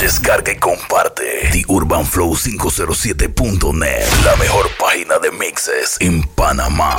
Descarga y comparte The Urban Flow 507.net, la mejor página de mixes en Panamá.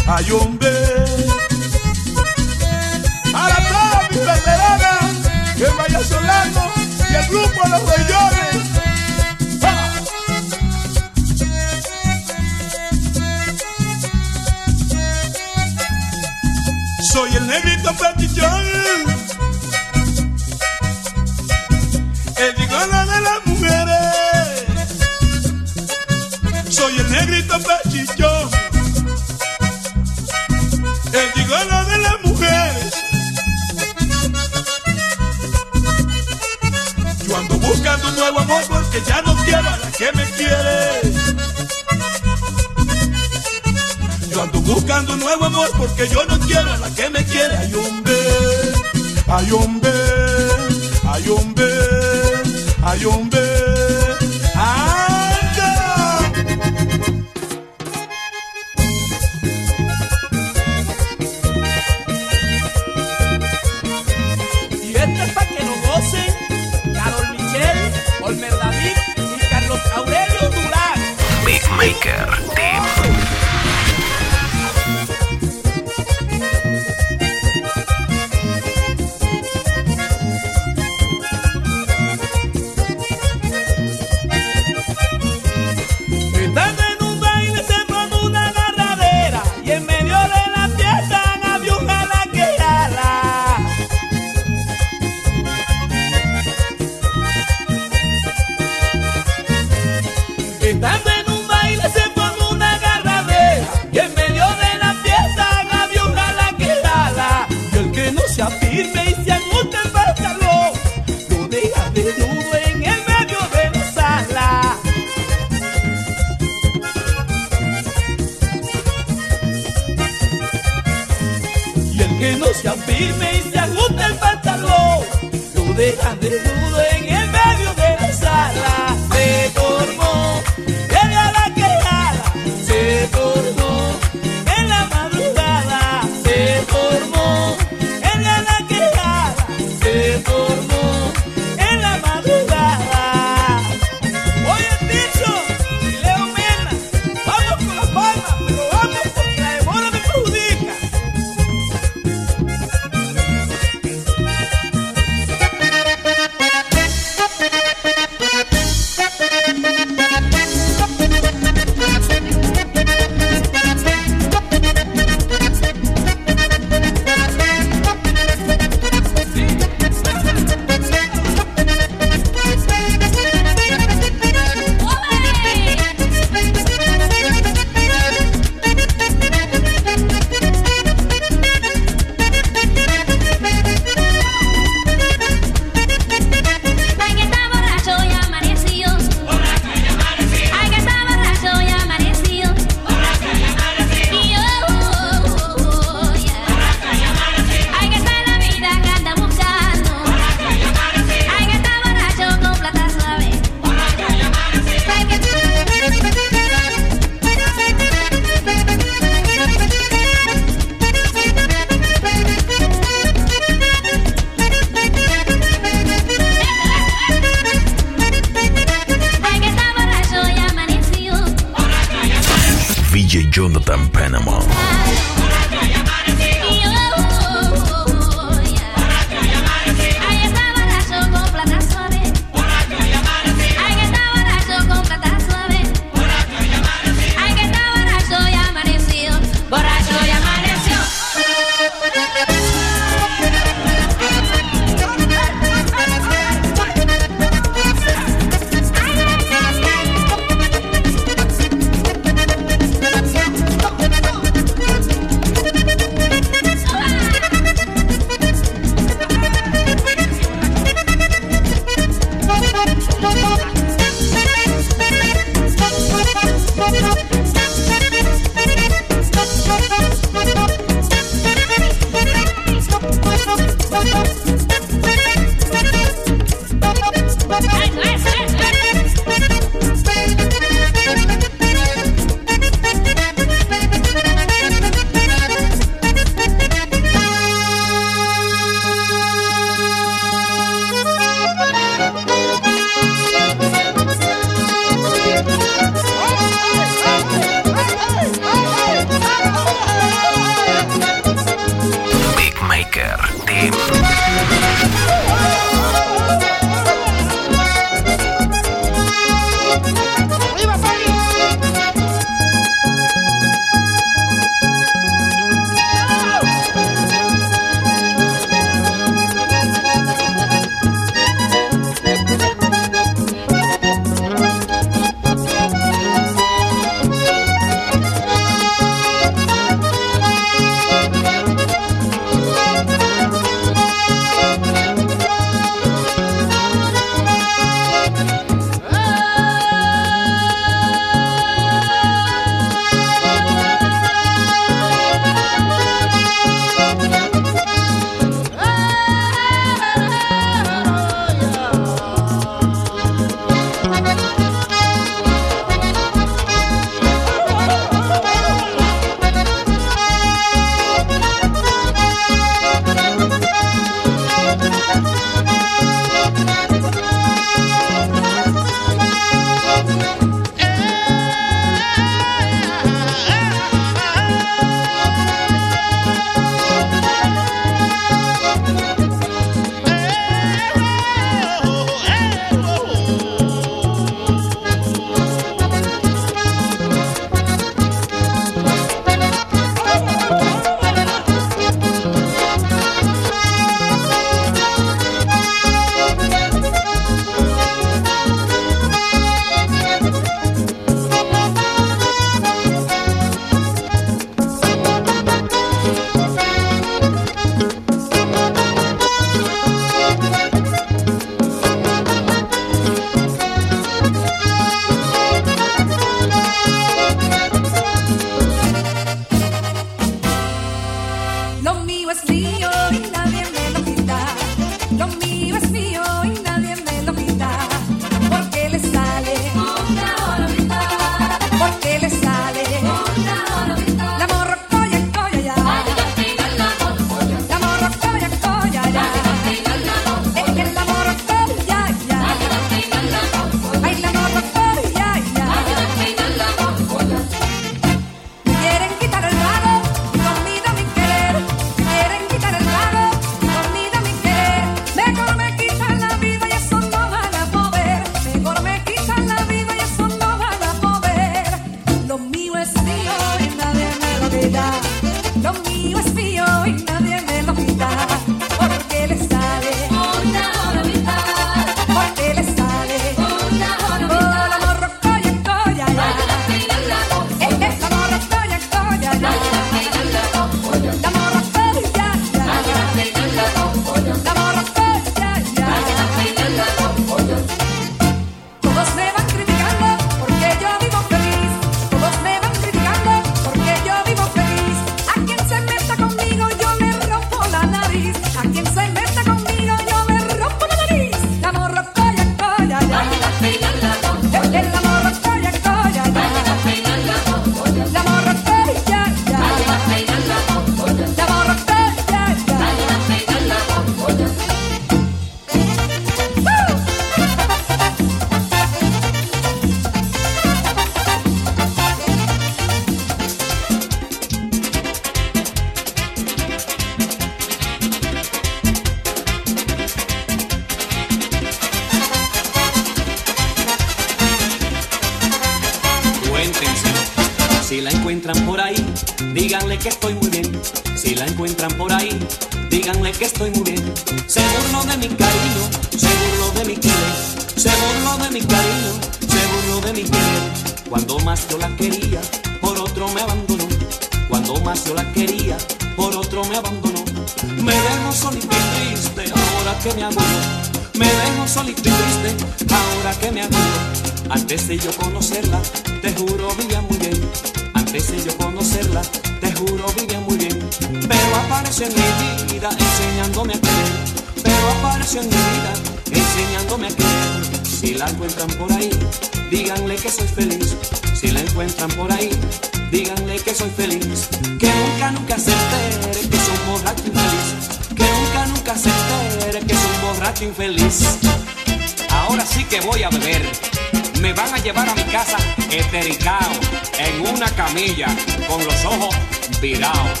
rodillas, con los ojos virados.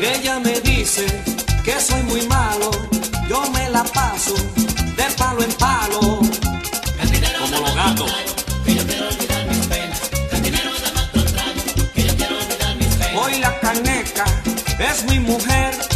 Ella me dice que soy muy malo, yo me la paso de palo en palo, Cantinero, como los gatos. Que yo quiero olvidar mis penas. Cantinero, dame otro trago, que yo quiero olvidar mis penas. Hoy la caneca es mi mujer.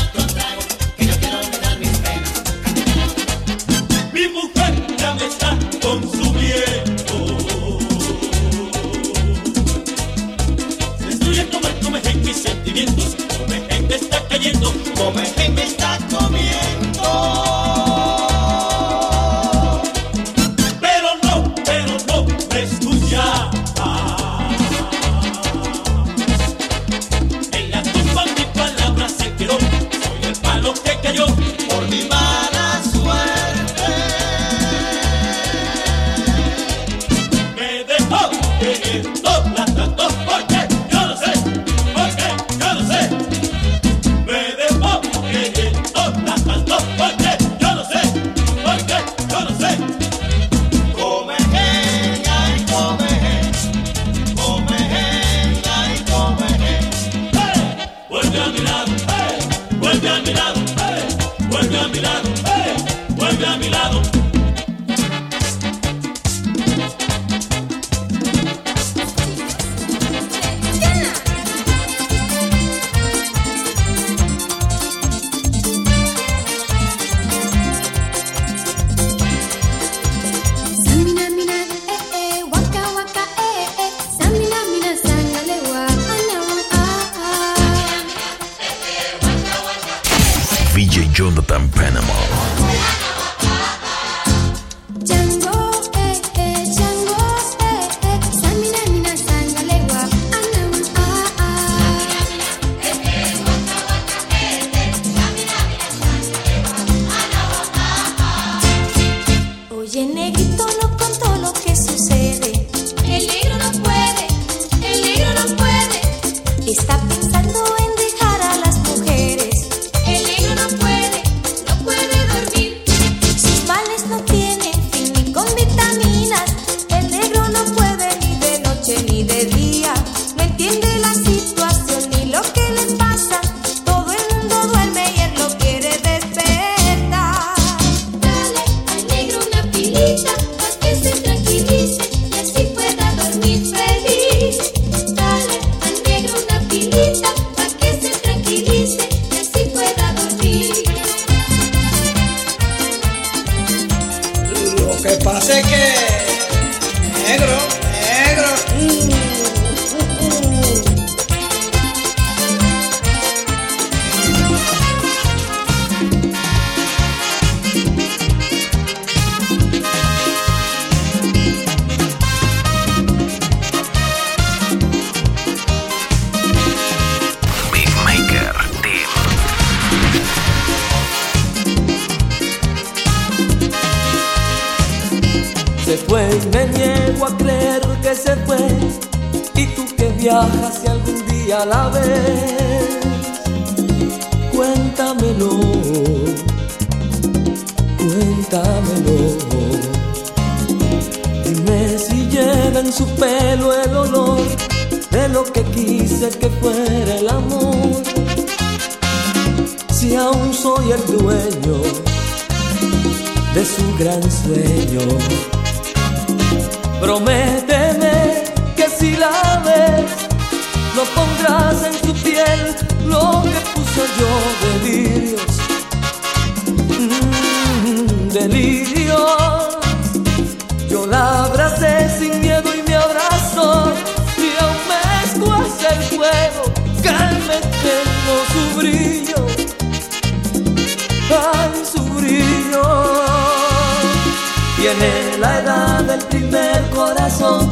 del primer corazón,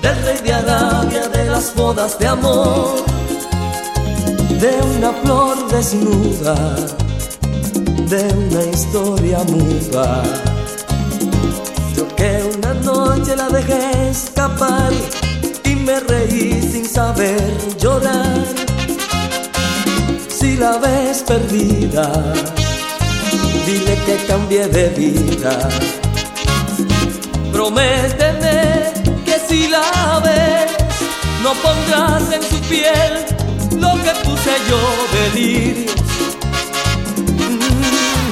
del rey de Arabia, de las bodas de amor, de una flor desnuda, de una historia muda. Yo que una noche la dejé escapar y me reí sin saber llorar. Si la ves perdida, dile que cambié de vida. Prométeme que si la ves, no pondrás en su piel lo que puse yo delirios.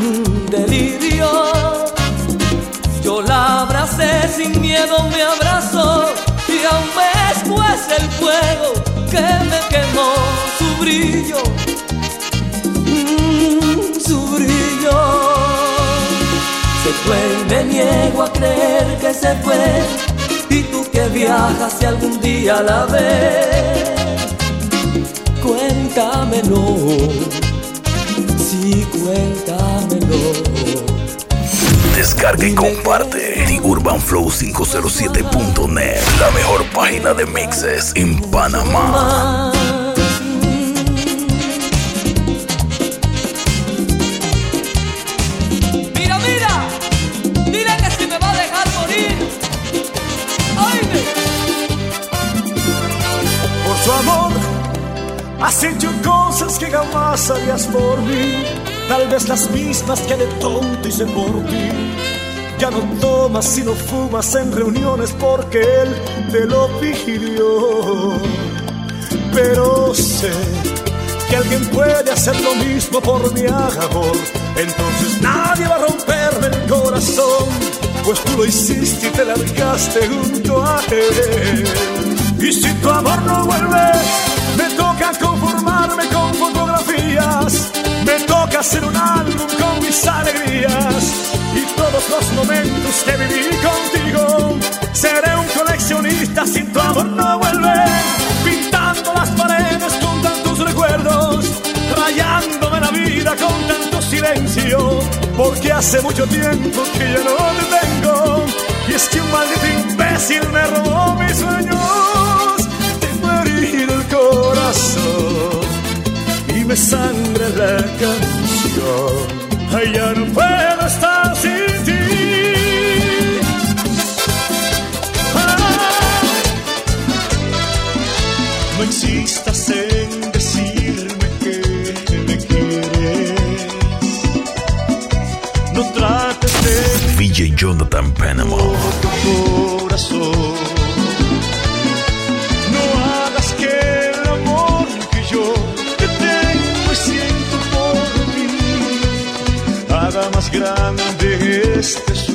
Mm, delirios. Yo la abracé sin miedo, me abrazó y aún escuece el fuego que me quemó su brillo. Mm, su brillo. Se fue y me niego a creer que se fue. Y tú que viajas si algún día la ves, cuéntamelo. Sí, cuéntamelo. Descarga y comparte The Urban Flow 507.net, la mejor página de mixes en Panamá. Has hecho cosas que jamás harías por mí. Tal vez las mismas que de tonto hice por ti. Ya no tomas y no fumas en reuniones porque él te lo pidió. Pero sé que alguien puede hacer lo mismo por mi amor. Entonces nadie va a romperme el corazón, pues tú lo hiciste y te largaste junto a él. Y si tu amor no vuelve, me conformarme con fotografías, me toca hacer un álbum con mis alegrías. Y todos los momentos que viví contigo. Seré un coleccionista si tu amor no vuelve, pintando las paredes con tantos recuerdos, rayándome la vida con tanto silencio, porque hace mucho tiempo que ya no te tengo. Y es que un maldito imbécil me robó mis sueños, tengo herido el corazón me sangra la canción. Ay, ya no puedo estar sin ti. Ah. No insistas en decirme que me quieres. No trates de DJ Jonathan Panama. tu corazón. Más grande este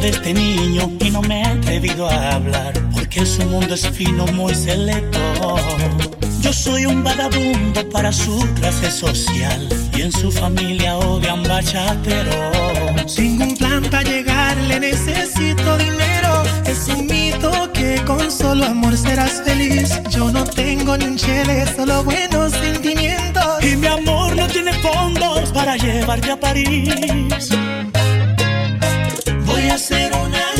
de este niño y no me he atrevido a hablar, porque su mundo es fino, muy selecto. Yo soy un vagabundo para su clase social y en su familia odian bachatero. Sin un plan para llegar le necesito dinero. Es un mito que con solo amor serás feliz. Yo no tengo ni un chile, solo buenos sentimientos. Y mi amor no tiene fondos para llevarte a París hacer una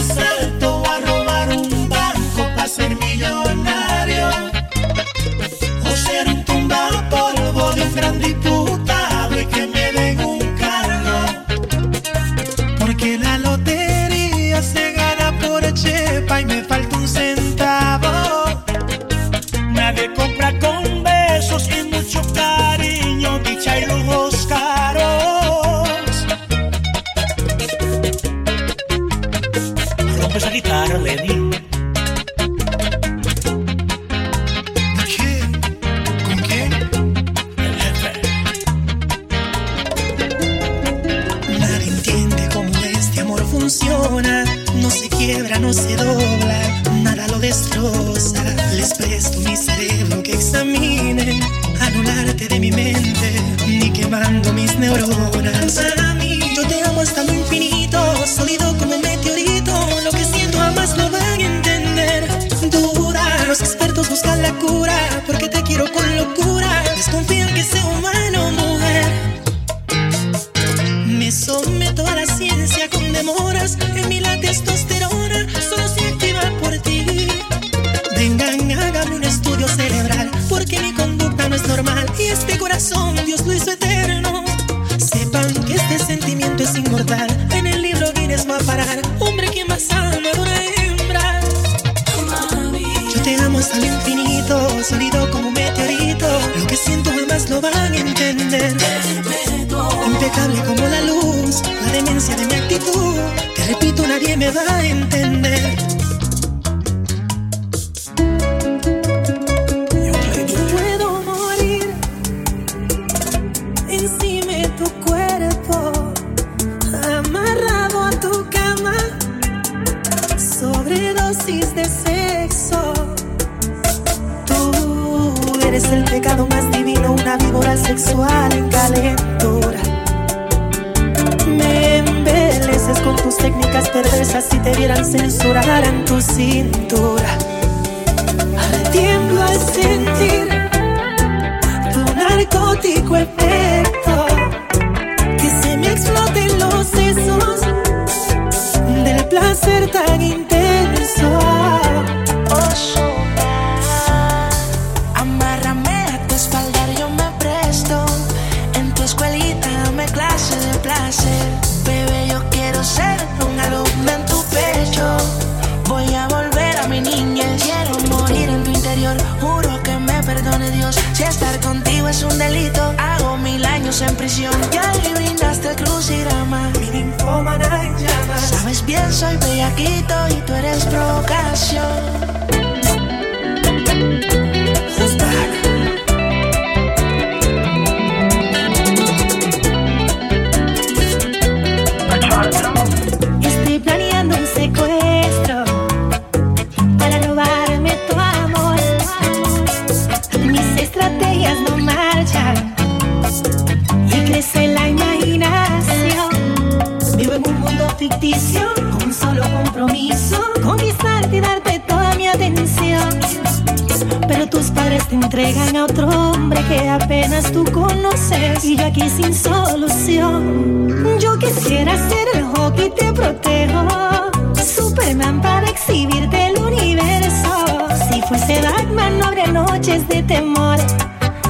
de temor.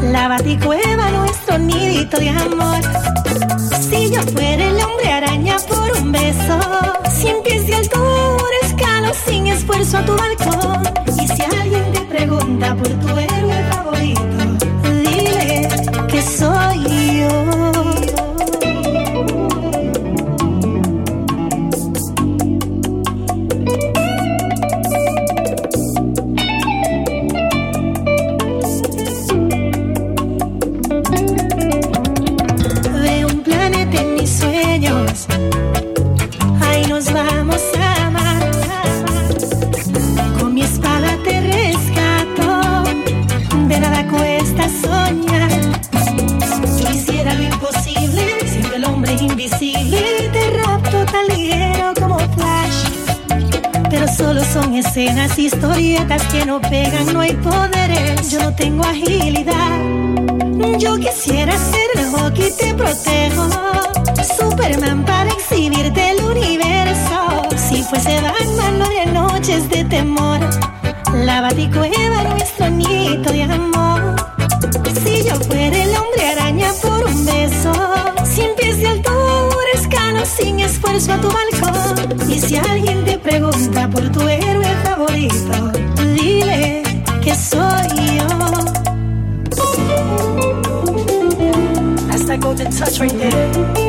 La baticueva, nuestro nidito de amor. Si yo fuera el hombre araña por un beso, cien pies de altura, escalo sin esfuerzo a tu balcón. Historietas que no pegan, no hay poderes. Yo no tengo agilidad. Yo quisiera ser el hockey, te protejo. Superman para exhibirte el universo. Si fuese Batman, no habría noches de temor. touch right there.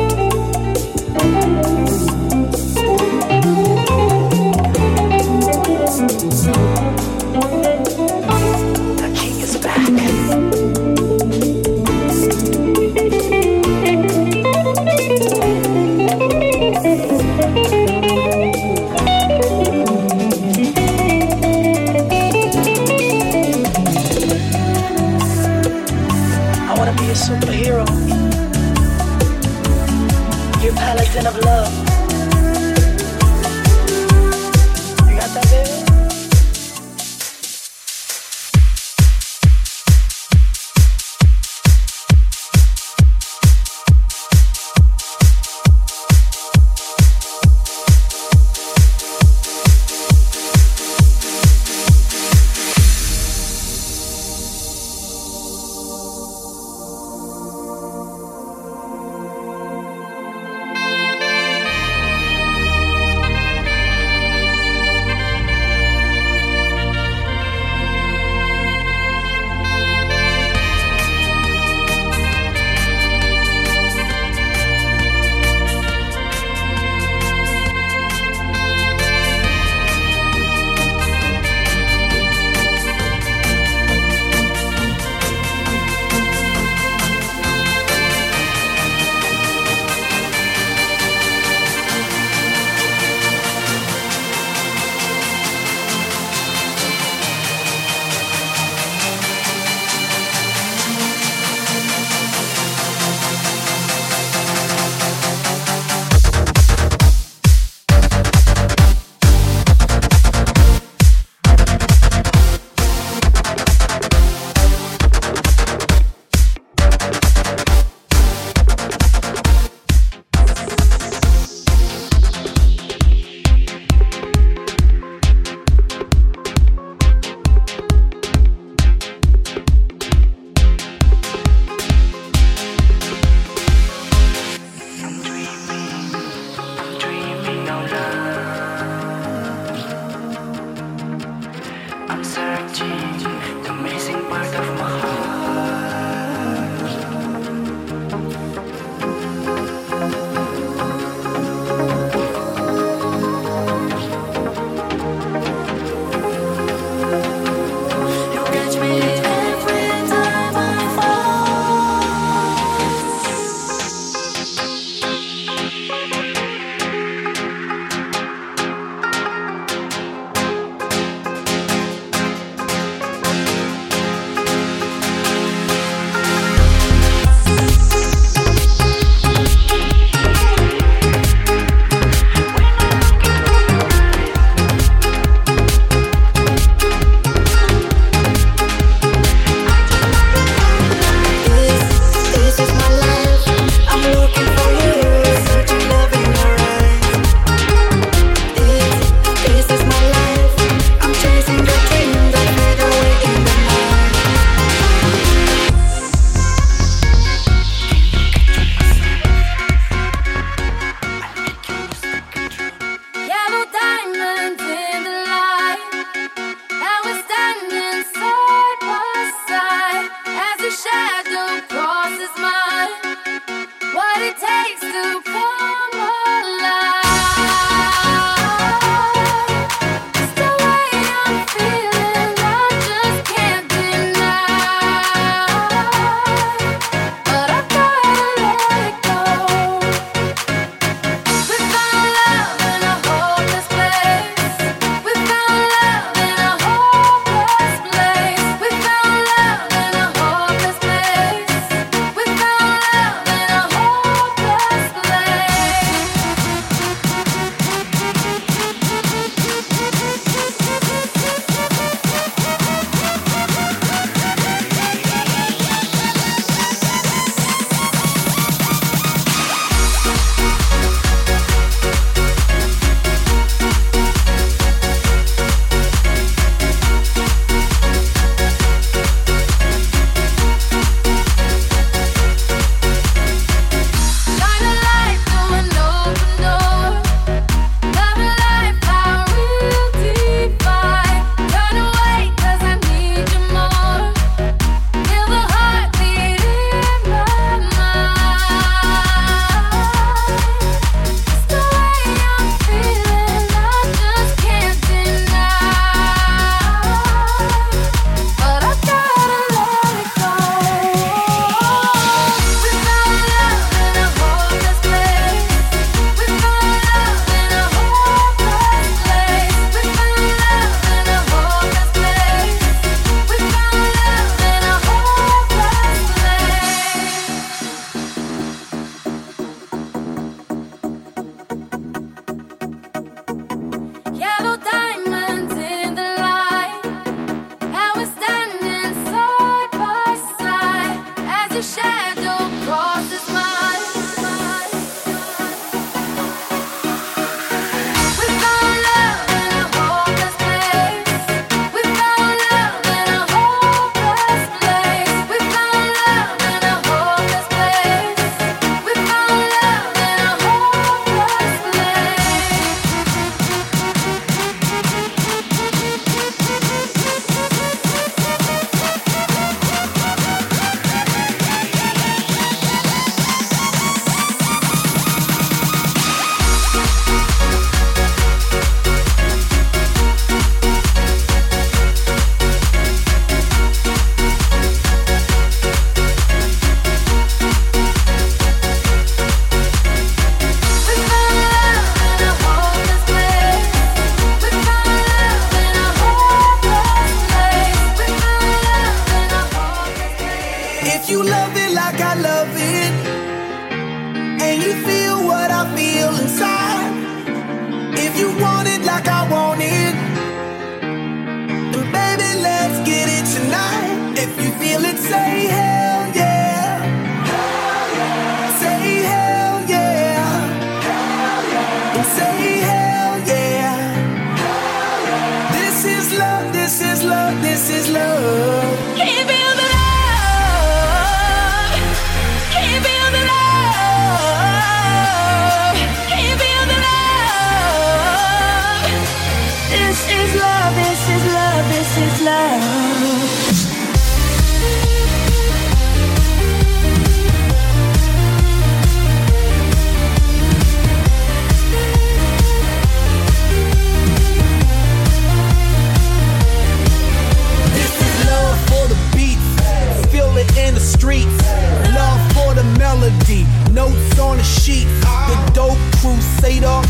The dope crusader.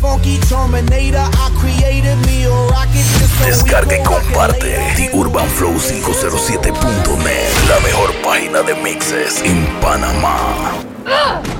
Funky Terminator, I created me a rocket. Descarga y comparte The Urban Flow 507.net, la mejor página de mixes en Panamá. Ah.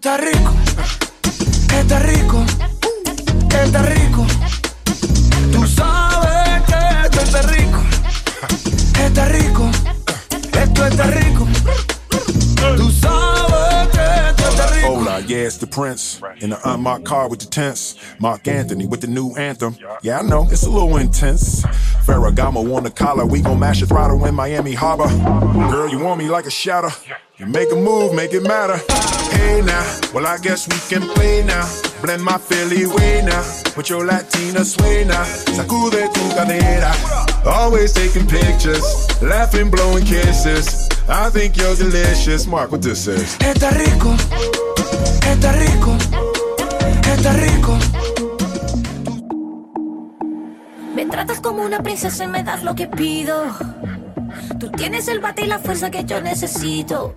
Tú rico. Que estás rico. Que estás rico. Tú sabes que esto está rico. Está rico. Esto está rico. Tú sabes que esto está rico. Hola, yeah, it's the Prince. In the uh, unmarked car with the tents. Mark Anthony with the new anthem. Yeah, I know, it's a little intense. Ferragamo on the collar, we gon' mash your throttle in Miami Harbor. Girl, you want me like a shadow. You make a move, make it matter. Hey now, well, I guess we can play now. Blend my Philly way now. With your Latina sway now. Sacude tu cadera. Always taking pictures. Laughing, blowing kisses. I think you're delicious. Mark, what this is. Está rico, está rico, está rico. Me tratas como una princesa y me das lo que pido. Tú tienes el bate y la fuerza que yo necesito.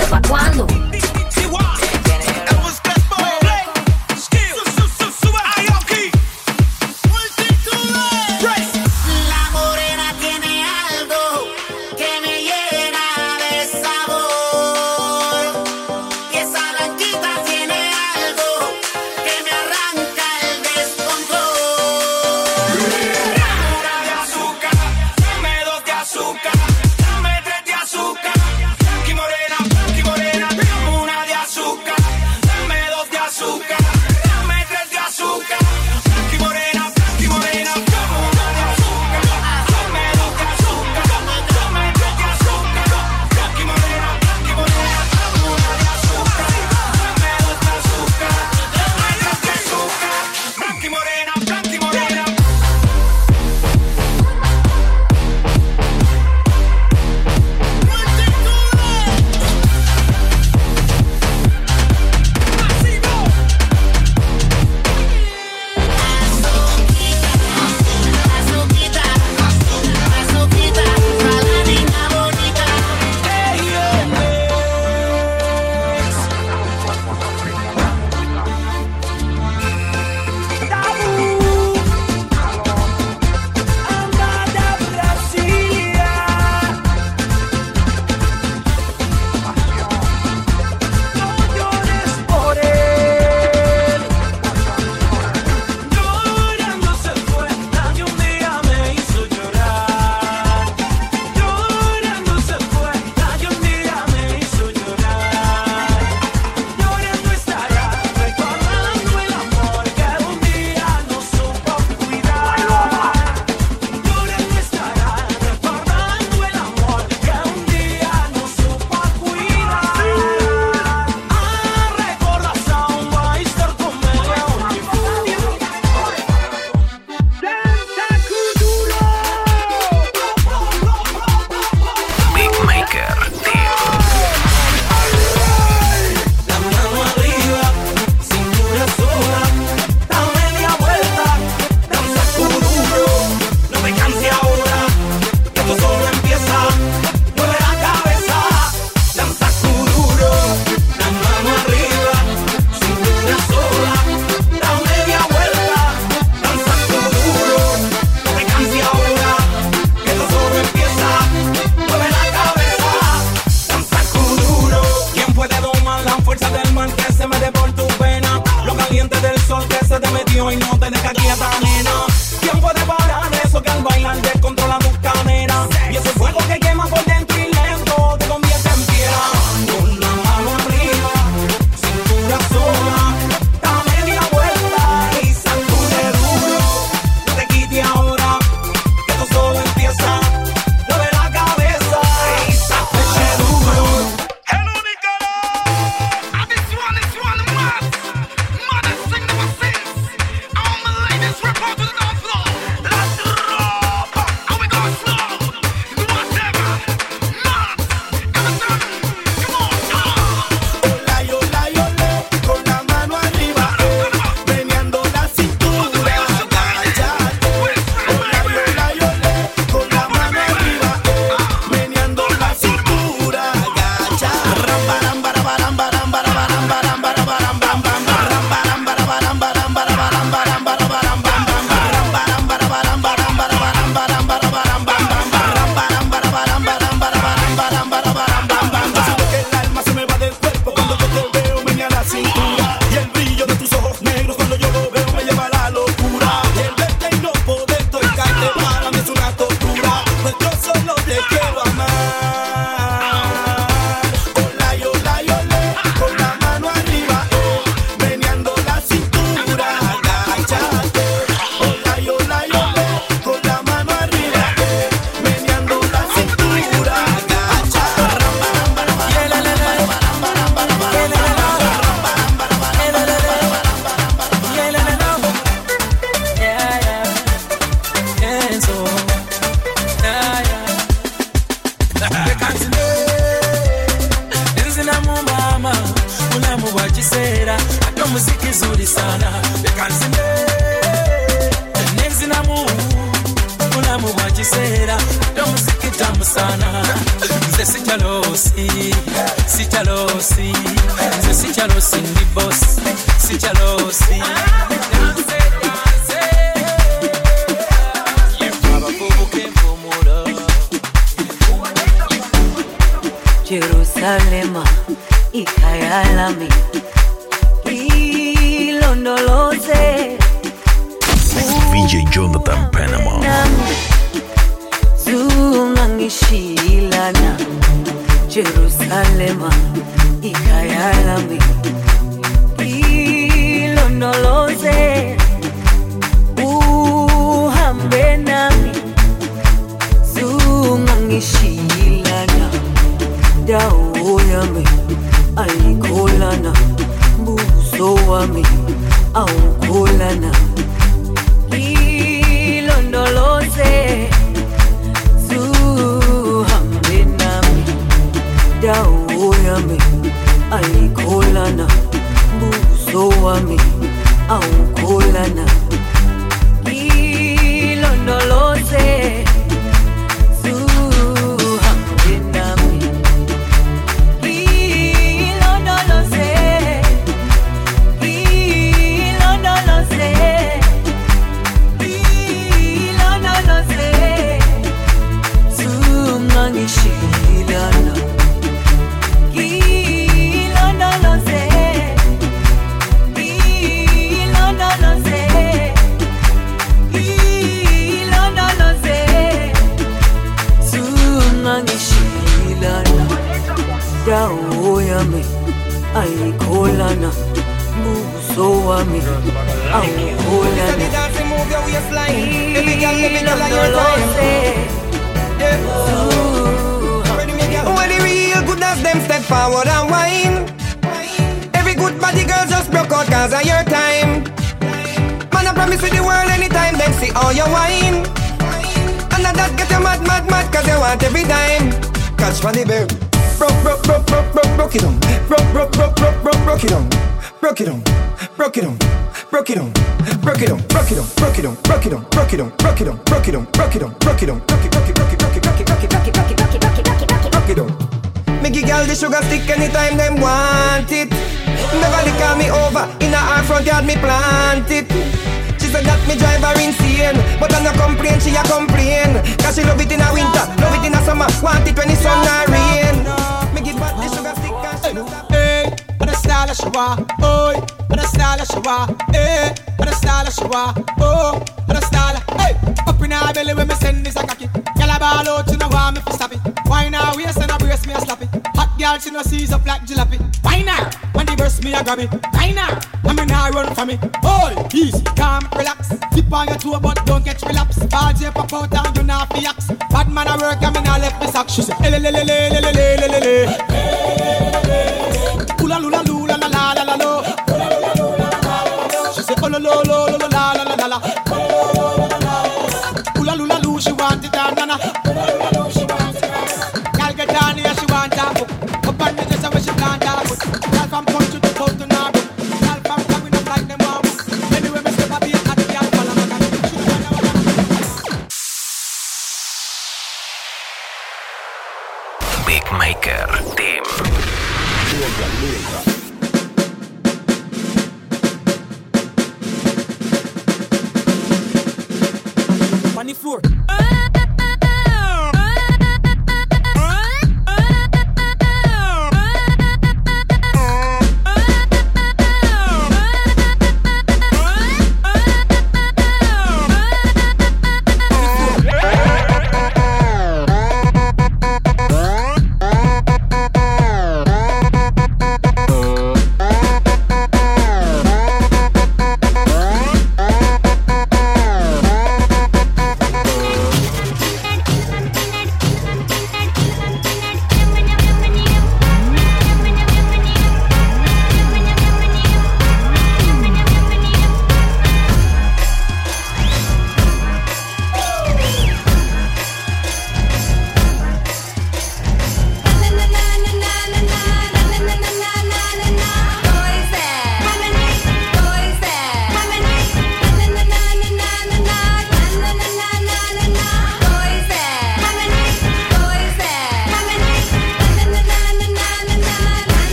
¿Y el anillo pa' cuándo?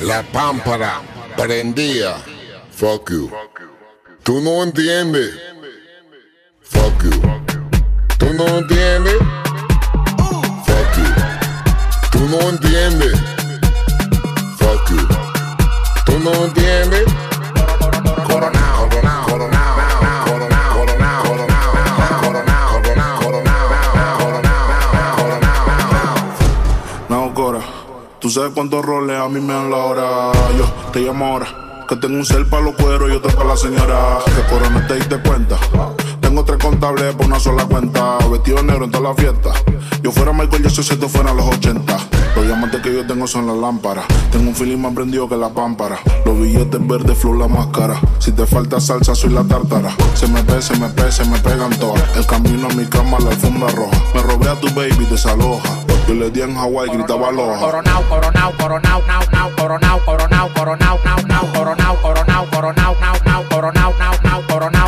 La pámpara prendía. Fuck you. Tú no entiendes. Fuck you. Tú no entiendes. Fuck you. Tú no entiendes. Fuck you. Tú no entiendes. Sabes cuántos roles a mí me dan la hora. Yo te llamo ahora, que tengo un cel para los cueros y otro para la señora. Que Cora no te cuenta. Tres contables por una sola cuenta. Vestido negro en toda la fiesta. Yo fuera Michael Jackson si esto fuera los 80. Los diamantes que yo tengo son las lámparas. Tengo un feeling más prendido que la pámpara. Los billetes verdes, flow la máscara. Si te falta salsa, soy la tártara. Se me ve, se me pe, se me pegan todas. El camino a mi cama, la alfombra roja. Me robé a tu baby, desaloja. Yo le di en Hawái, gritaba aloha. Coronao, coronao, coronao, nao, nao, coronao, coronao, coronao, nao, nao, coronao, coronao, coronao, nao, nao, coronao, nao, nao, coronao,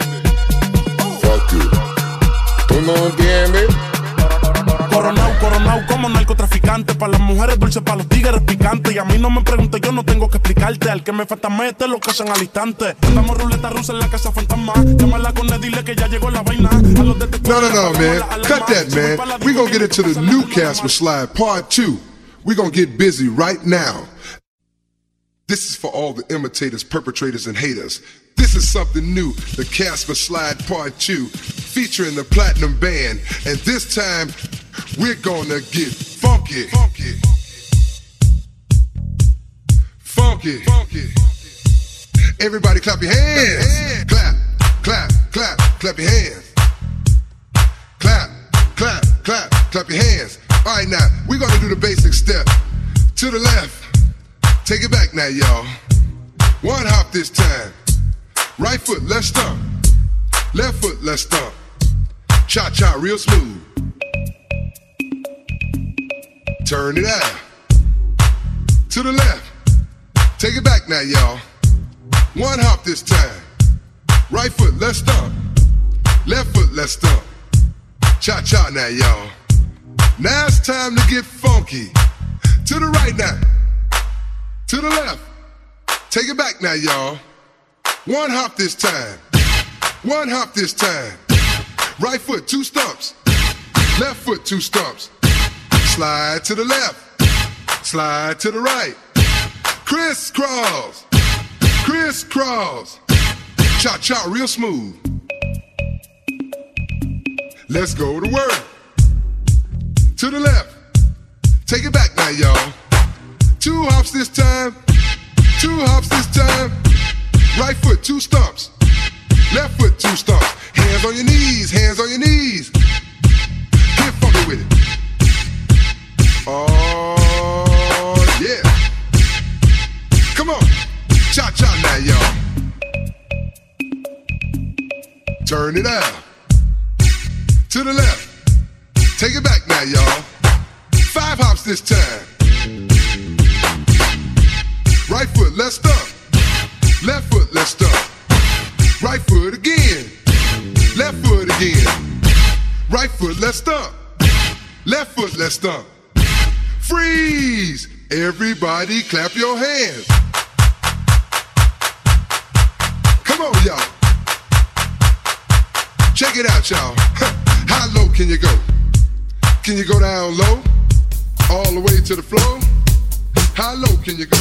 Fuck you. Tú no entiendes. somos narcotraficantes. Para las mujeres dulces, para los tigres picantes. Y a mí no me preguntes, yo no tengo que explicarte. Al que me falta mete lo que hacen al instante. Andamos ruleta rusa en la casa fantasma. Llámala con él, dile que ya llegó la vaina. A los No, no, no, man. Cut that, man. we going to get into the new Casper Slide Part 2. we going to get busy right now. This is for all the imitators, perpetrators, and haters. This is something new, the Casper Slide Part 2, featuring the Platinum Band. And this time, we're gonna get funky. Funky. Funky. Funky. Everybody clap your hands. Clap, clap, clap, clap your hands. Clap, clap, clap, clap your hands. All right, now, we're gonna do the basic step. To the left. Take it back now, y'all. One hop this time. Right foot, left stomp. Left foot, left stomp. Cha cha, real smooth. Turn it out. To the left. Take it back now, y'all. One hop this time. Right foot, left stomp. Left foot, left stomp. Cha cha now, y'all. Now it's time to get funky. To the right now. To the left. Take it back now, y'all. One hop this time. One hop this time. Right foot, two stumps. Left foot, two stumps. Slide to the left. Slide to the right. Crisscross. Crisscross. Cha cha, real smooth. Let's go to work. To the left. Take it back now, y'all. Two hops this time. Two hops this time. Right foot, two stumps. Left foot, two stumps. Hands on your knees, hands on your knees. Get funky with it. Oh, yeah. Come on. Cha cha now, y'all. Turn it out. To the left. Take it back now, y'all. Five hops this time. Right foot, left stump. Left foot, left stump. Right foot again. Left foot again. Right foot, left stump. Left foot, left stump. Freeze! Everybody clap your hands. Come on, y'all. Check it out, y'all. How low can you go? Can you go down low? All the way to the floor? How low can you go?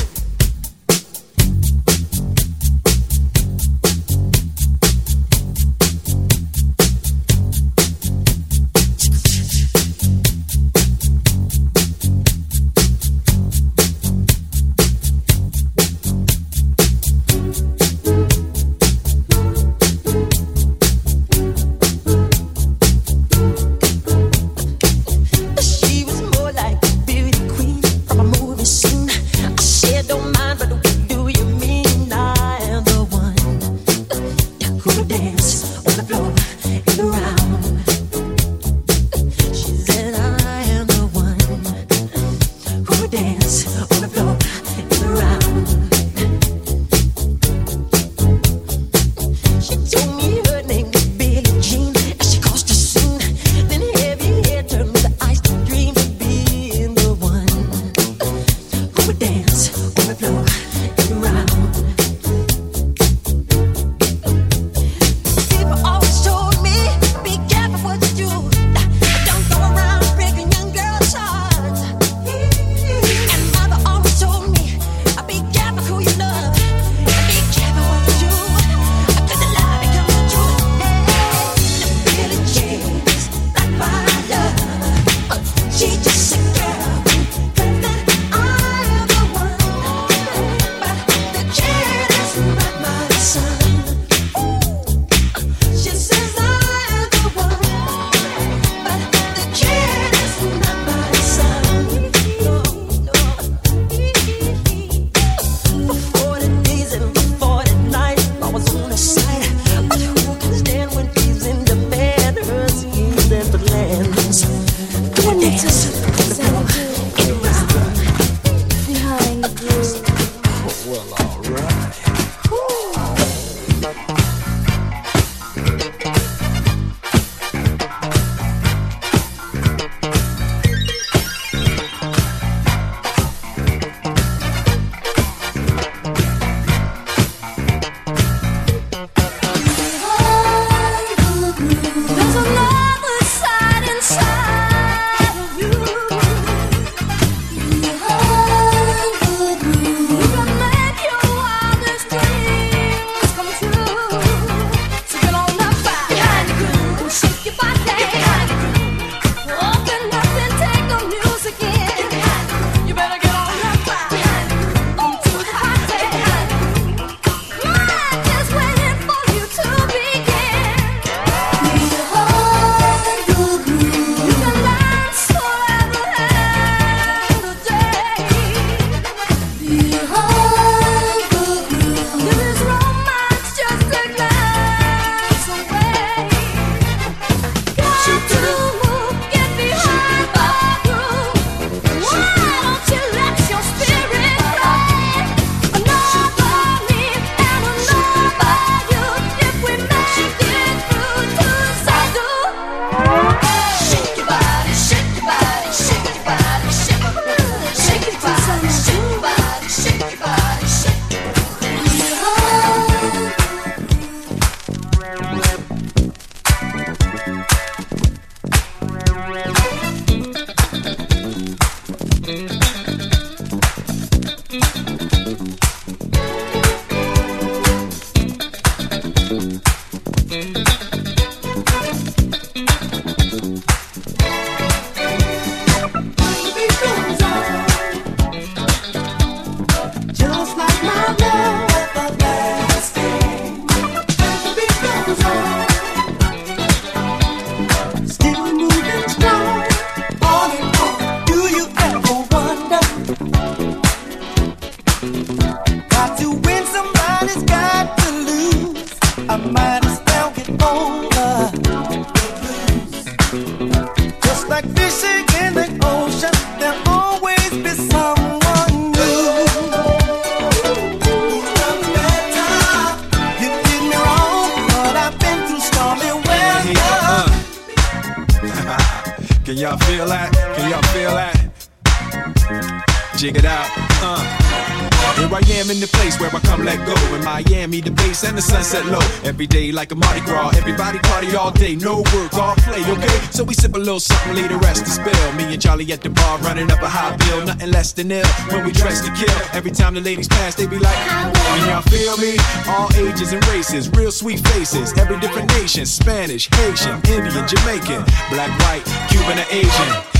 Like a Mardi Gras. Everybody party all day. No work, all play, okay? So we sip a little something, leave the rest to spill. Me and Charlie at the bar running up a high bill. Nothing less than ill when we dress to kill. Every time the ladies pass, they be like, Can y'all feel me? All ages and races, real sweet faces. Every different nation Spanish, Haitian, Indian, Jamaican, black, white, Cuban, or Asian.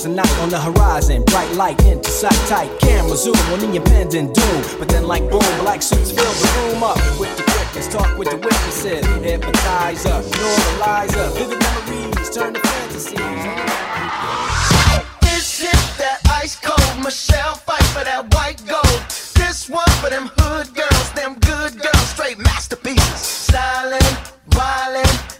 Darkest of night on the horizon, bright light into sight tight. Camera zoom on the impending doom, but then like boom, black suits fill the room up with the quickness. Talk with the witnesses, hypnotizer, normalizer, vivid memories turn to fantasies. This is that ice cold Michelle fight for that white gold. This one for them hood girls, them good girls, straight masterpieces. Stylin', wildin',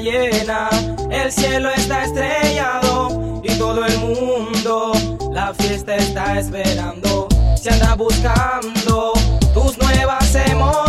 llena, el cielo está estrellado y todo el mundo la fiesta está esperando. Se anda buscando tus nuevas emociones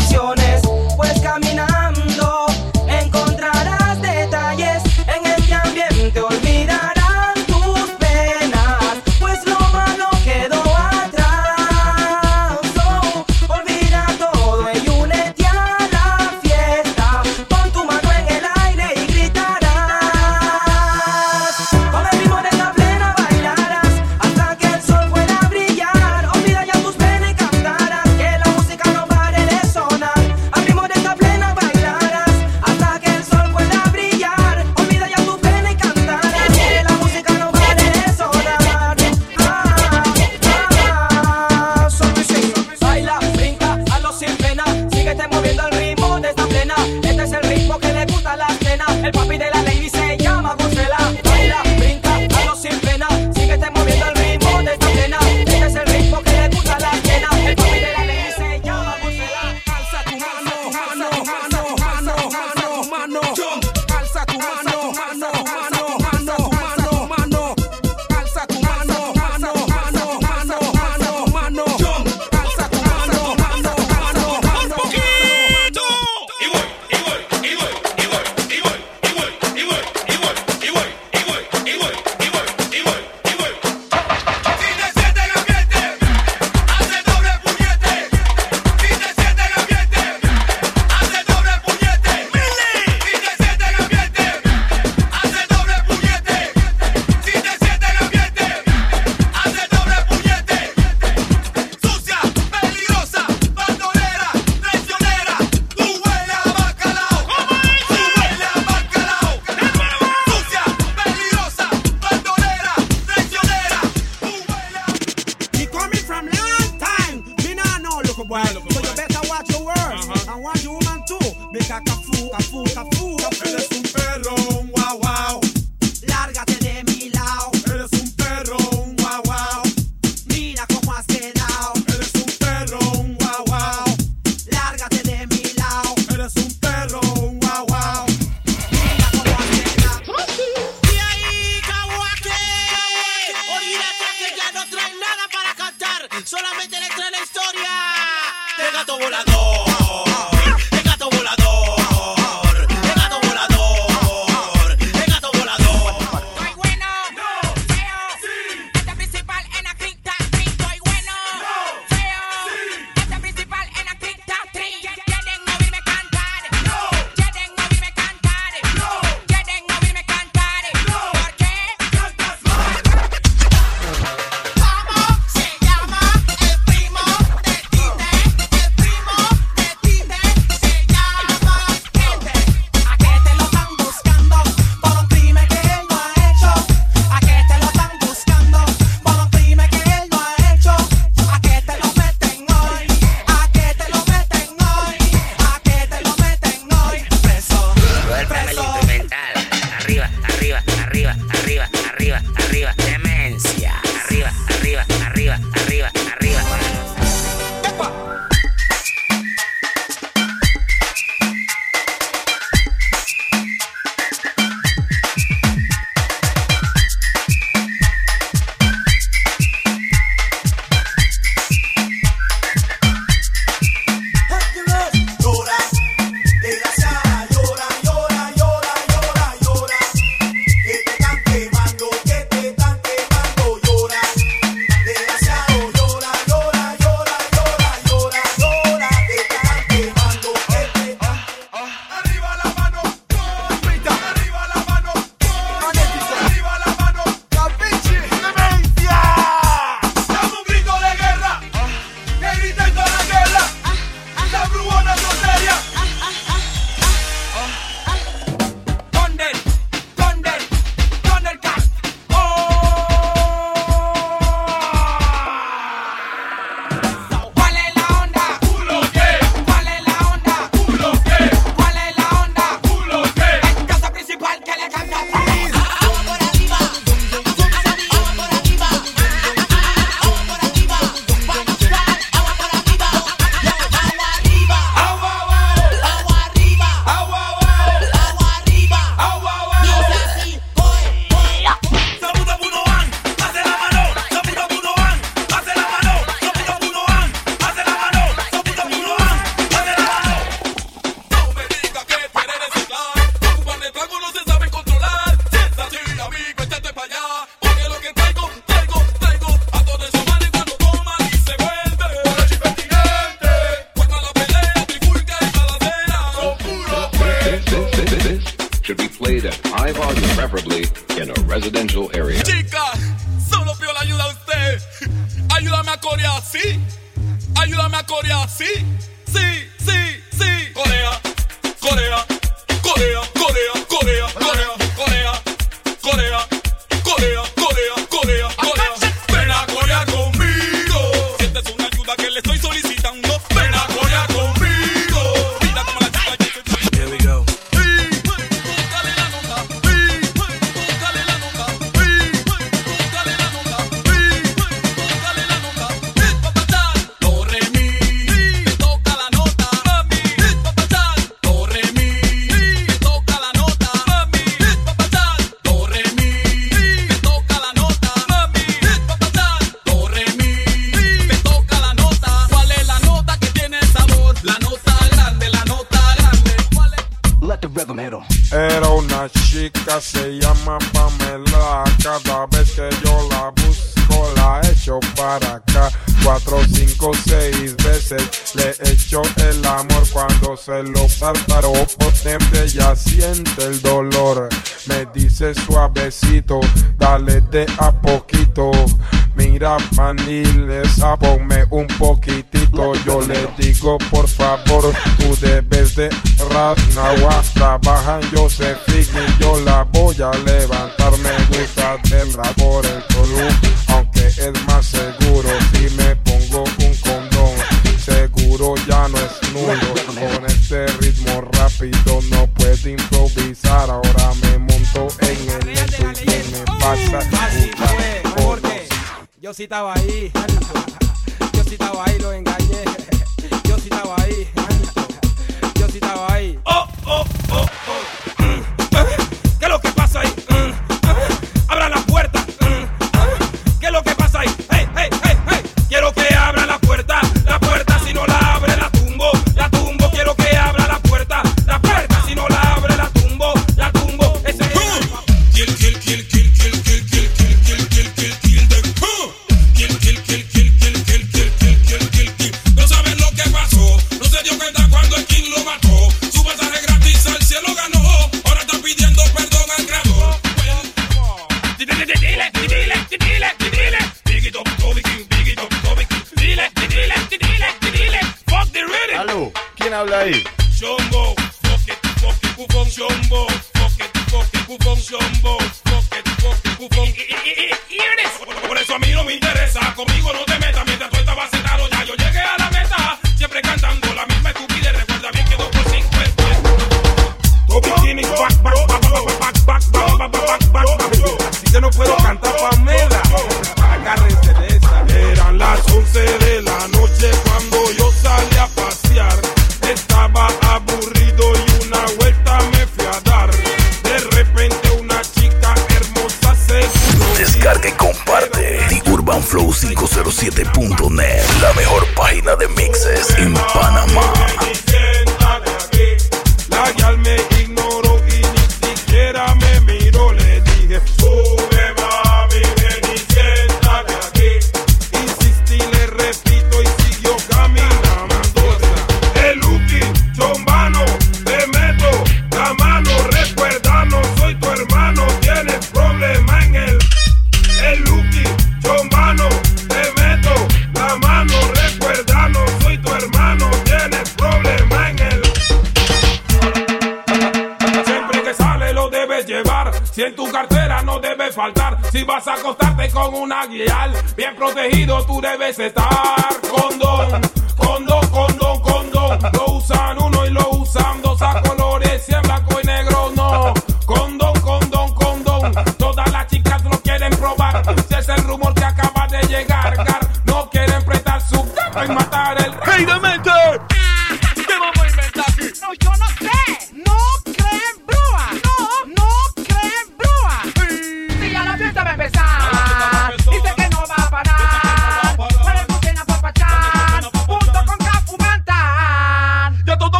protegido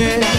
yeah.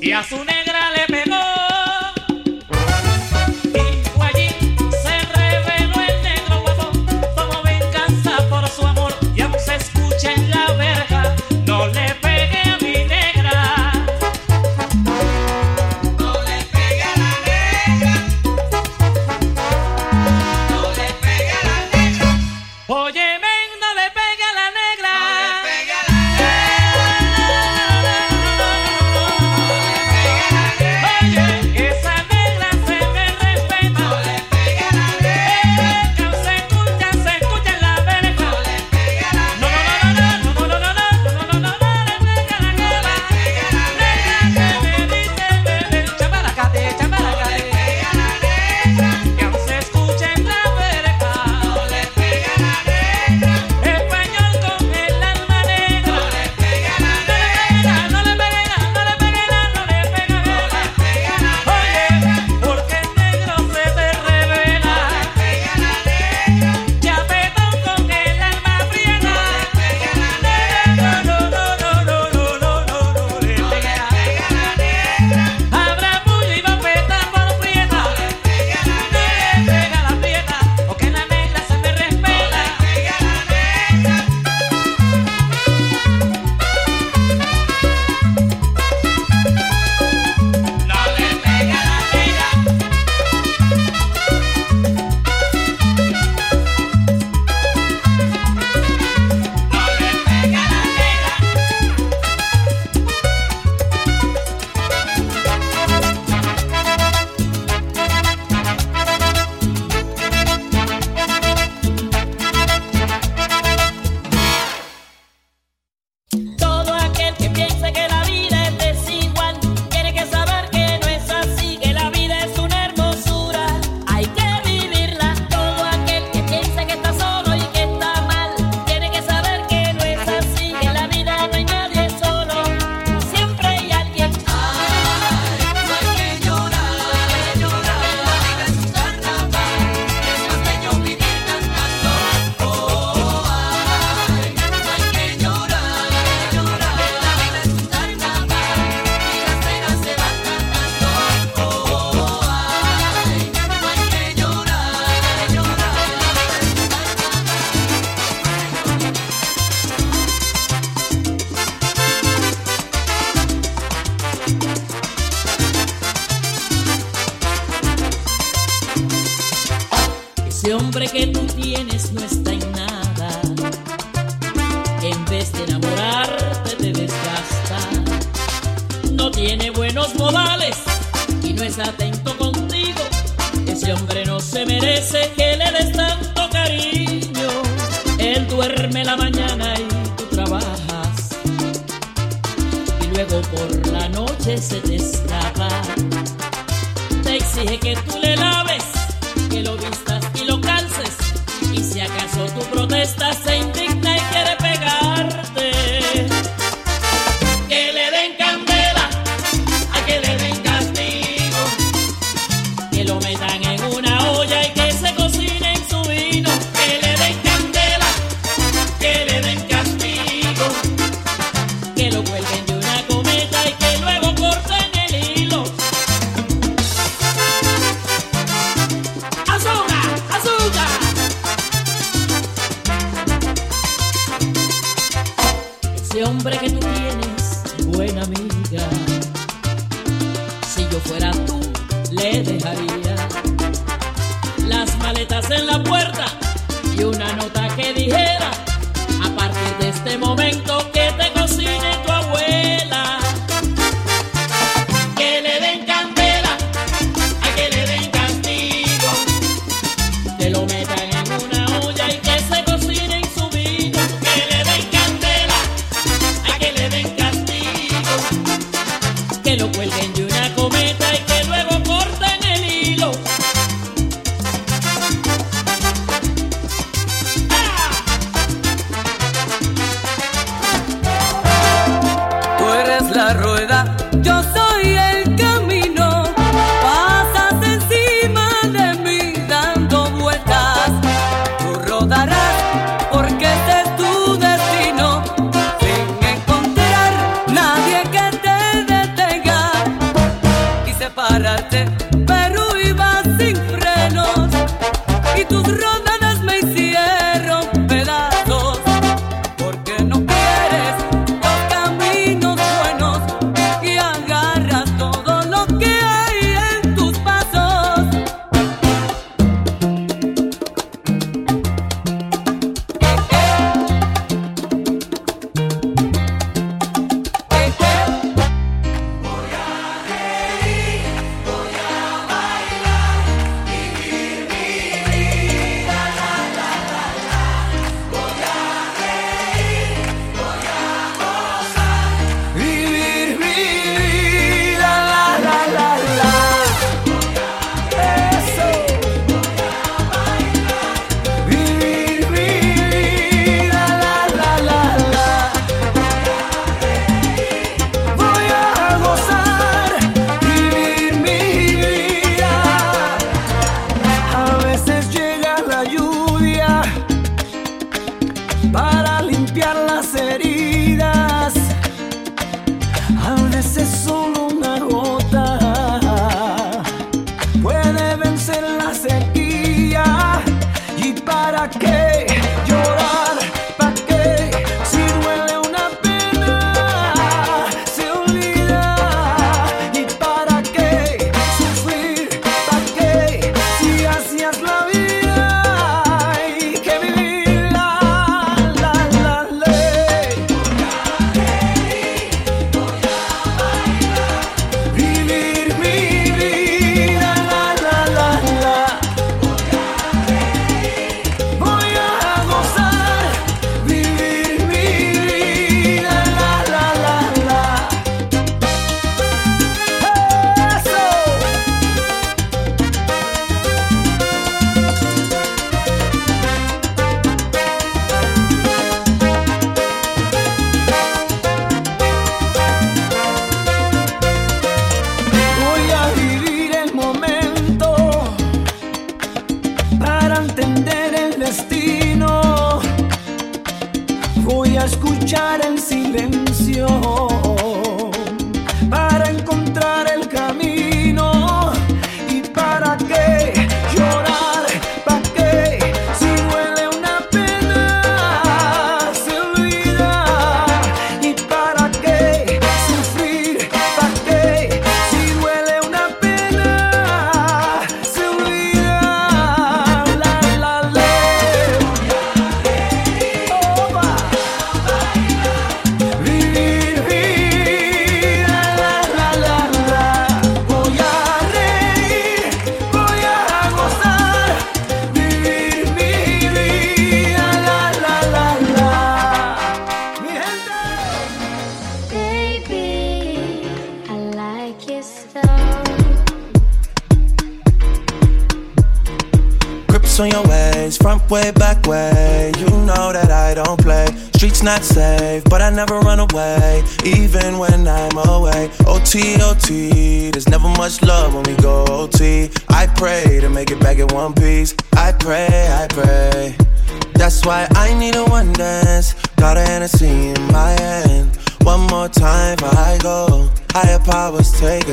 Y a su negra le pegó.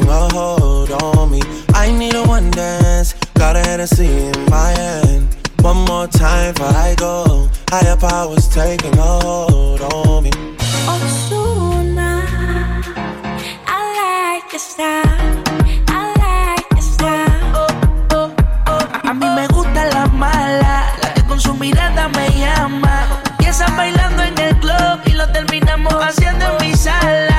Taking a hold on me. I need a one dance. Got a Hennessy in my hand. One more time before I go. Higher powers taking a hold on me. Ozuna, I like your style. I like your style. A mí me gusta la mala, la que con su mirada me llama. Empiezan bailando en el club y lo terminamos haciendo en mi sala.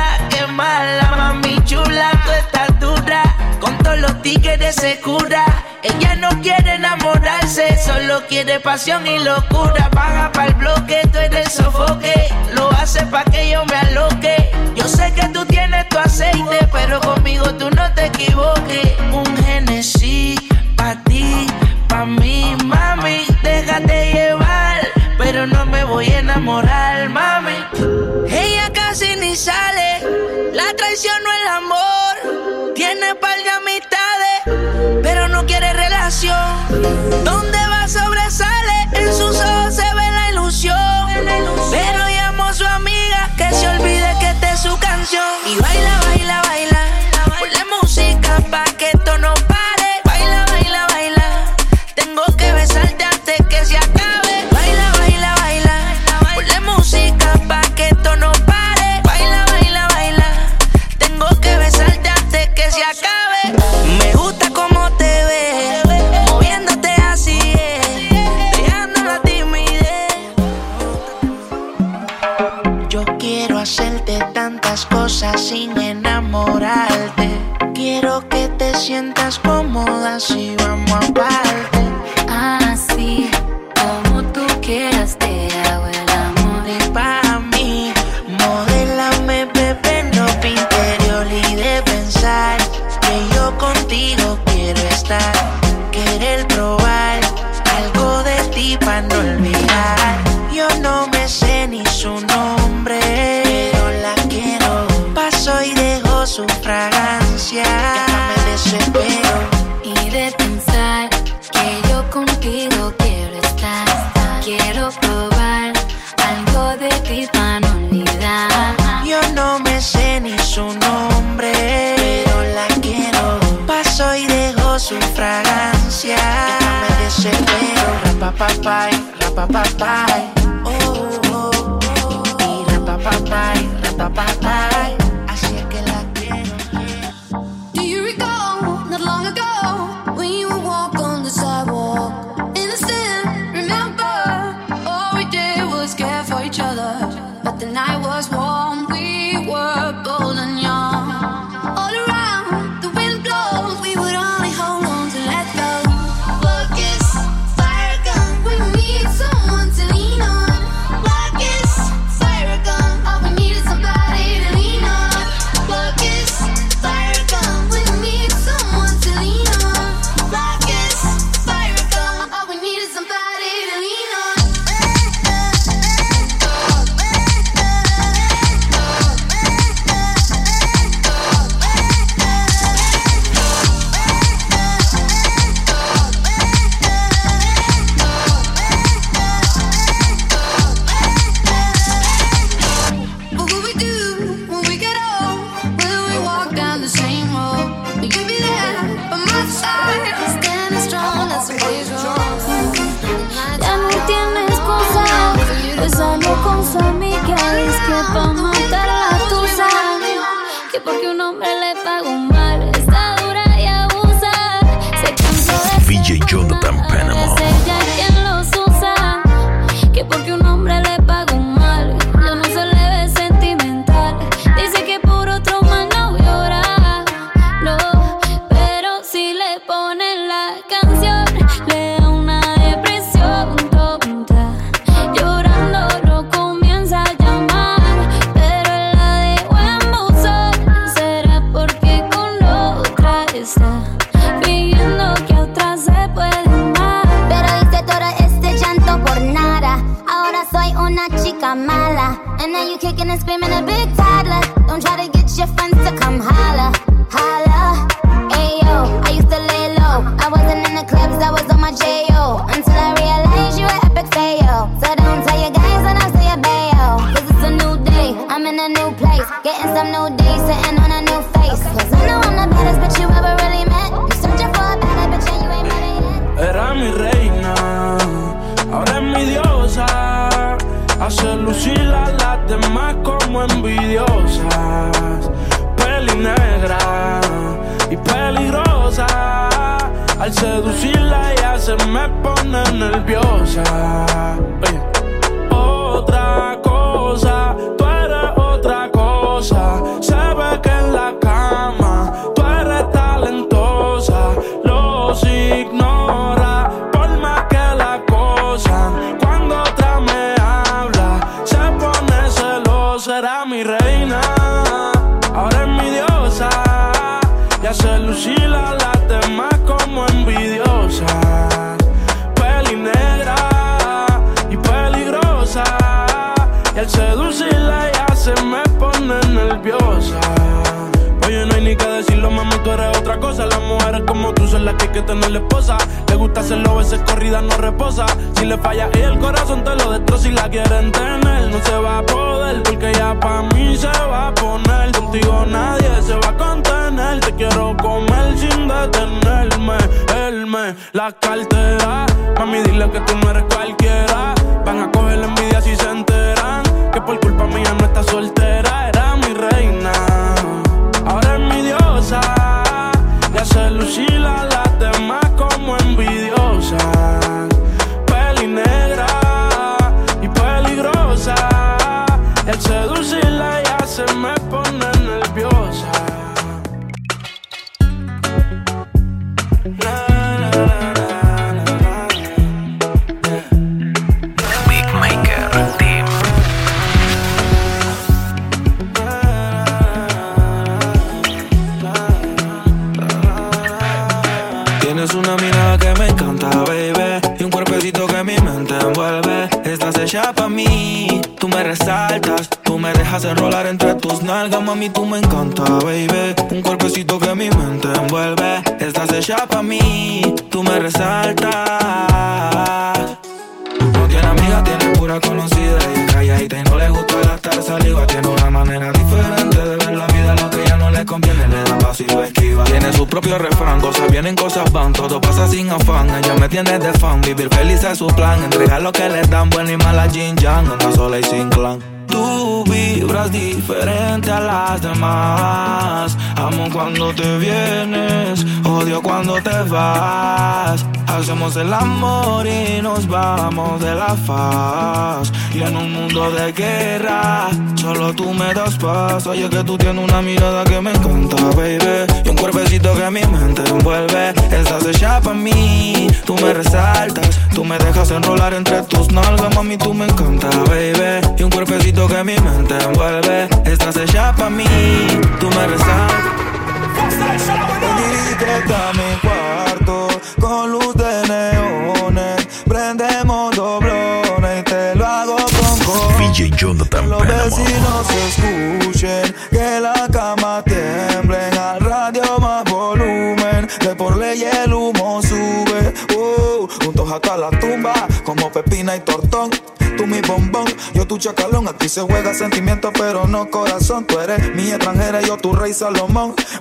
Tigres se. Ella no quiere enamorarse, solo quiere pasión y locura. Baja para el bloque, tú eres sofoque. Lo hace pa' que yo me aloque. Yo sé que tú tienes tu aceite, pero conmigo tú no te equivoques. Un Genesis pa' ti, pa' mí, mami. Déjate llevar, pero no me voy a enamorar, mami. Ella casi ni sale, la traición no el amor. Tiene par de no quiere relación. ¿Dónde va sobresale? En sin enamorarte. Quiero que te sientas cómoda si vamos aparte. Así bye, bye, bye, bye.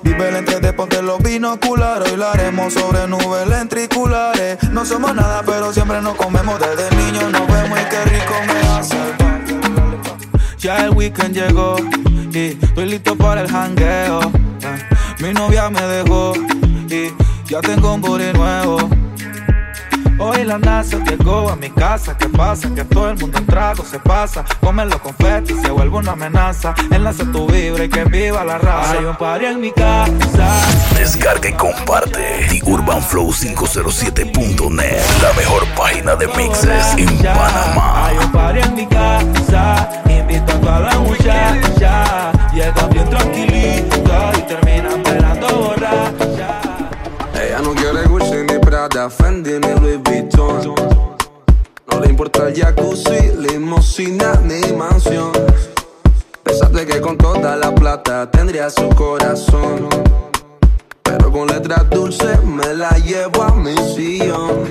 Vive el entre de ponte los binoculares. Hoy lo haremos sobre nubes lentriculares. No somos nada, pero siempre nos comemos. Desde niños nos vemos y qué rico me hace. Ya el weekend llegó y estoy listo para el jangueo. Mi novia me dejó y ya tengo un body nuevo. Hoy la NASA llegó a mi casa. ¿Qué pasa? Que todo el mundo en trago se pasa. Comen los confetis, se vuelve una amenaza. Enlaza tu vibra y que viva la raza. Hay un party en mi casa. Descarga y comparte The Urban Flow 507.net, la mejor página de mixes en Panamá. Hay un party en mi casa. Invito a toda la muchacha. Llegan bien tranquilita y terminan bailando borracha. Prada, Fendi ni Louis Vuitton. No le importa el jacuzzi, limosina ni mansión. Pensaste que con toda la plata tendría su corazón. Pero con letras dulces me la llevo a mi sillón.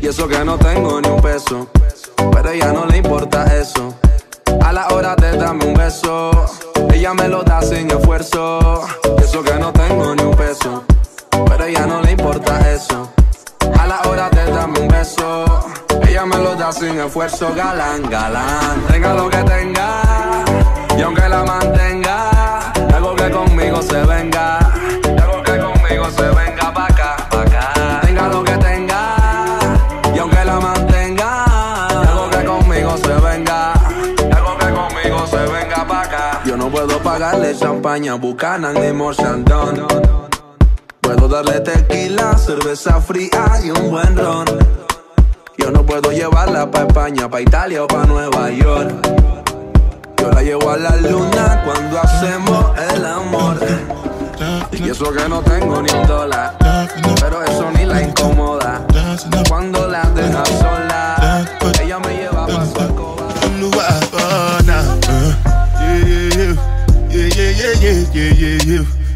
Y eso que no tengo ni un peso. Pero a ella no le importa eso. A la hora de darme un beso, ella me lo da sin esfuerzo. Y eso que no tengo ni un peso. Pero ella no le importa eso. A la hora de darme un beso, ella me lo da sin esfuerzo. Galán, galán, tenga lo que tenga. Y aunque la mantenga, algo que conmigo se venga. Algo que conmigo se venga pa' acá, pa' acá. Tenga lo que tenga. Y aunque la mantenga, algo que conmigo se venga. Algo que conmigo se venga pa' acá. Yo no puedo pagarle champaña, Buchanan ni Chandon. Puedo darle tequila, cerveza fría y un buen ron. Yo no puedo llevarla pa' España, pa' Italia o pa' Nueva York. Yo la llevo a la luna cuando hacemos el amor. Y eso que no tengo ni un dólar, pero eso ni la incomoda. Cuando la deja sola, ella me lleva pa' su alcoba.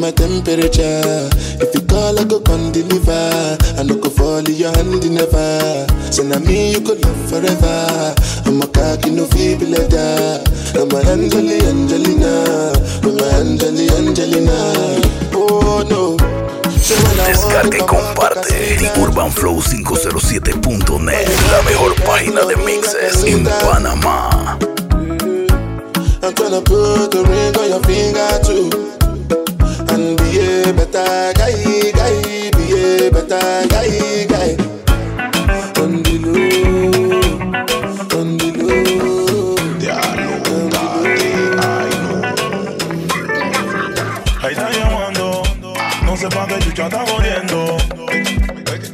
my temperature. If you call, I go come deliver. I no go fall in your hand never. So now me you could love forever. I'm a cocky no feeble letter. I'm a Angeli Angelina, I'm a Angeli Angelina. Oh no. Descarga y comparte urbanflow507.net, la mejor página de mixes en Panamá. I'm tryna put the ring on your finger too. And be a better guy, guy, be a better guy, guy.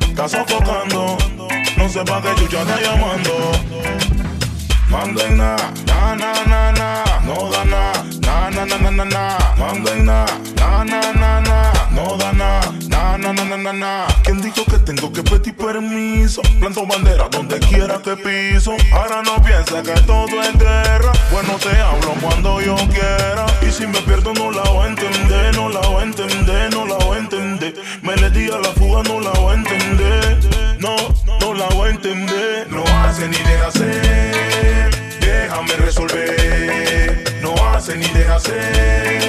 Está sofocando, no sé pa' qué chucha está llamando. Manden na, na na na na, no da na, na na na na na na. Manden na, na na na na, no da na, na na na na na na. ¿Quién dijo que tengo que pedir permiso? Planto bandera donde quiera que piso. Ahora no piensa que todo es guerra. Bueno te hablo cuando yo quiera. Y si me pierdo no la voy a entender, no la voy a entender, no la voy a entender. Me le di a la fuga, no la voy a entender. No, no la voy a entender. No hace ni deja hacer. Déjame resolver. No hace ni deja hacer.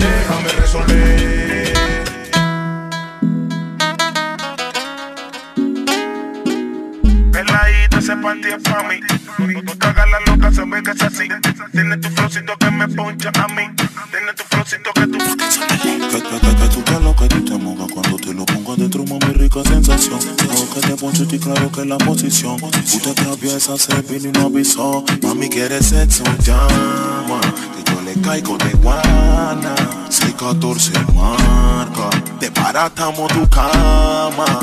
Déjame resolver. Peladita, ese panty es pa' mí. No te hagas la loca, ve que es así. Tiene tu flowcito que me poncha a mí. Tiene tu flowcito que tú. Que, que, que, que tú te lo que tú te cuando adentro una muy rica sensación. Tengo que te poncho y claro que la posición. Usted traviesa, se vino y no avisó. Mami quiere sexo, llama. Que yo le caigo de guana. 6, 14 marca. Desbaratamos tu cama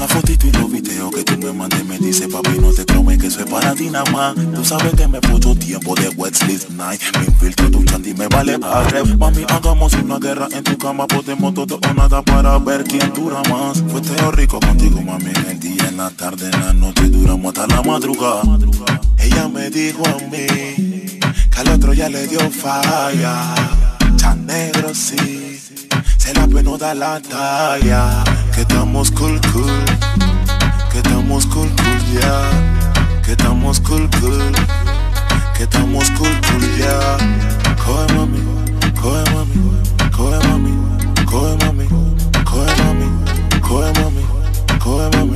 una fotito y los videos que tú me mandes Me dice papi no te cromes que soy para ti nada más Tú sabes que me puso tiempo de wet sleep night Me infiltro tu chanti me vale a rep Mami hagamos una guerra en tu cama Podemos todo o nada para ver quién dura más. Fue rico contigo mami en el día, en la tarde, en la noche Duramos hasta la madrugada. Ella me dijo a mí que al otro ya le dio falla. Tan negro sí. Se la pena da la talla. Que estamos cool, cool. Que estamos cool, cool, ya. Que estamos cool, cool. Que estamos cool, cool, ya. Yeah. Mami, coge mami, coge mami, coge mami, coge mami, coge mami, coge mami. Mami.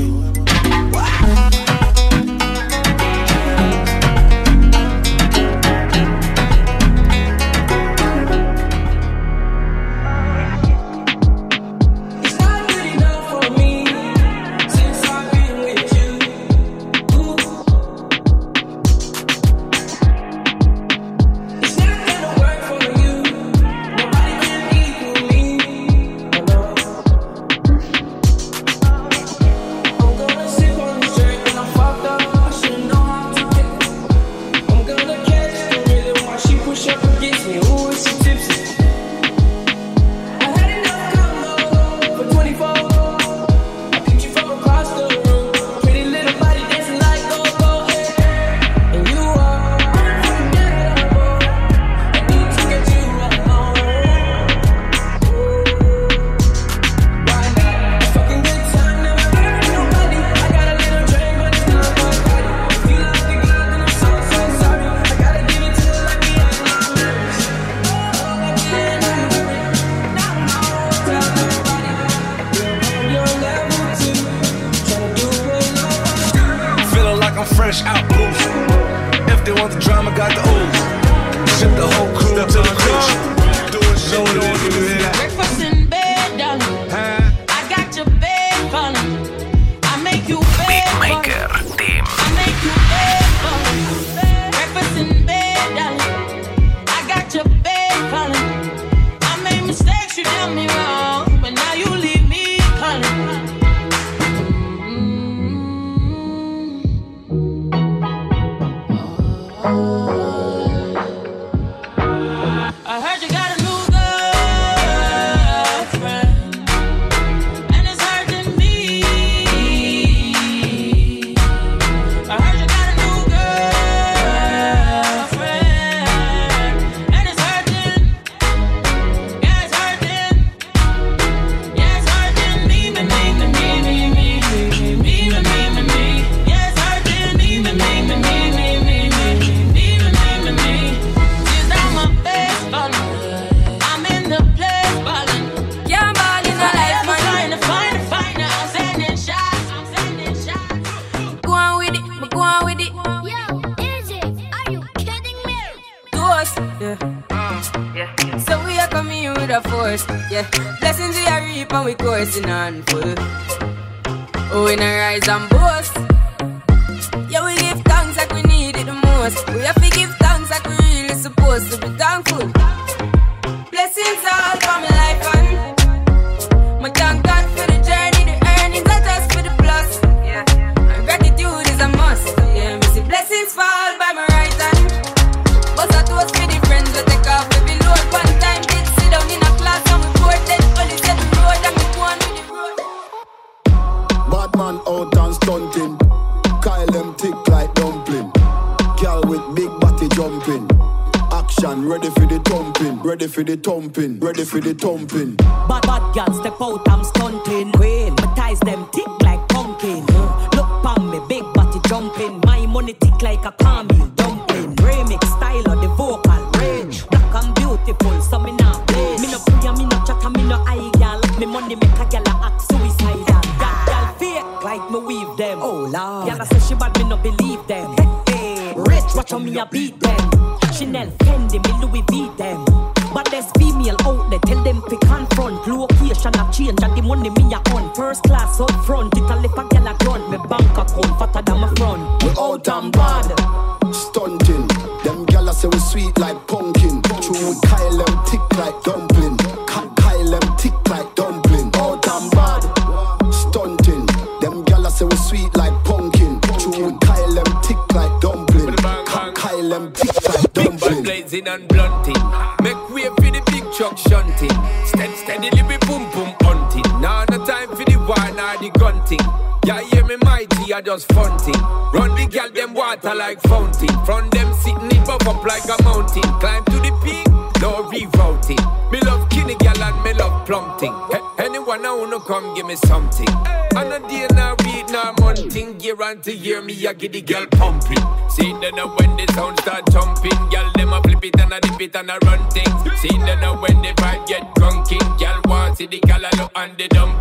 Give me something. And a day now read now monthing. Year on to year me I get the girl pumping. See then now when the sound start jumping, gal them a flip it and a dip it and a run things. See then now when the vibe get drunking, gal want see the gal look and the dumpling.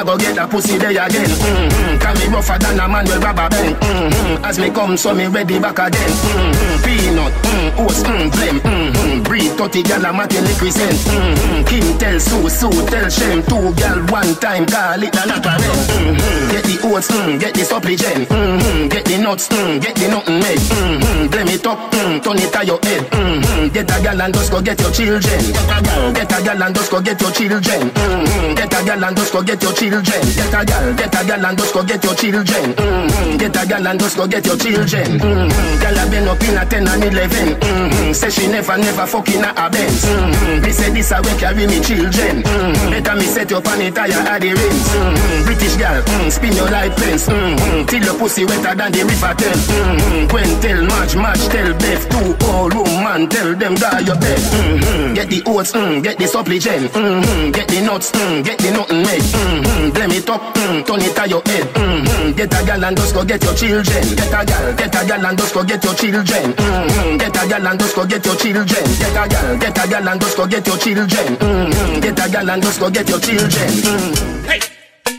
Mm-hmm. Say me get a pussy there again. Mm-hmm. Can me rougher than a man with rubber band. Mm-hmm. As me come, so me ready back again. Mm-hmm. Peanut, mm, oats, mm, blem. Mm-hmm. Breed 30 gyal a matin represent. Mm-hmm. King tell Sue, Sue tell Shem. Two gyal one time, call it a natural. Mm-hmm. Get the oats, mm, get the supplement. Mm-hmm. Get the nuts, mm, get the nothing made. Mm-hmm. Blame it up, mm, turn it to your head. Mm-hmm. Get a gal and just go get your children. Get a gal, get a gal and just go get your children. Mm-hmm. Get a gal and just go get your children. Get a gal, get a gal and just go get your children. Mm-hmm. Get a gal and just go get your children. Mm-hmm. Gal a been up in a 10 and 11. Mm-hmm. Say she never, never fucking a Benz. Mm-hmm. Me say this a way carry me children. Mm-hmm. Better me set your pan tire at the rims. Mm-hmm. British gal, mm, spin your light fence. Mm-hmm. Till your pussy wetter than the river Thames. Mm-hmm. Gwen tell match, match tell Beth. Two old woman tell them die your bed. Mm-hmm. Get the oats, mm, get the supplement. Mm-hmm. Get the nuts, mm, get the nothing made. Mm-hmm. Blame it up, mm, turn it to your head. Mm-hmm. Get a gal and just go get your children. Get a gal, get a gal and just go get your children. Mm-hmm. Get a gal and just go get your children. Get a gal, get a gal and just go get your children. Mm-hmm. Get a gal and just go get your children. Mm-hmm. Hey!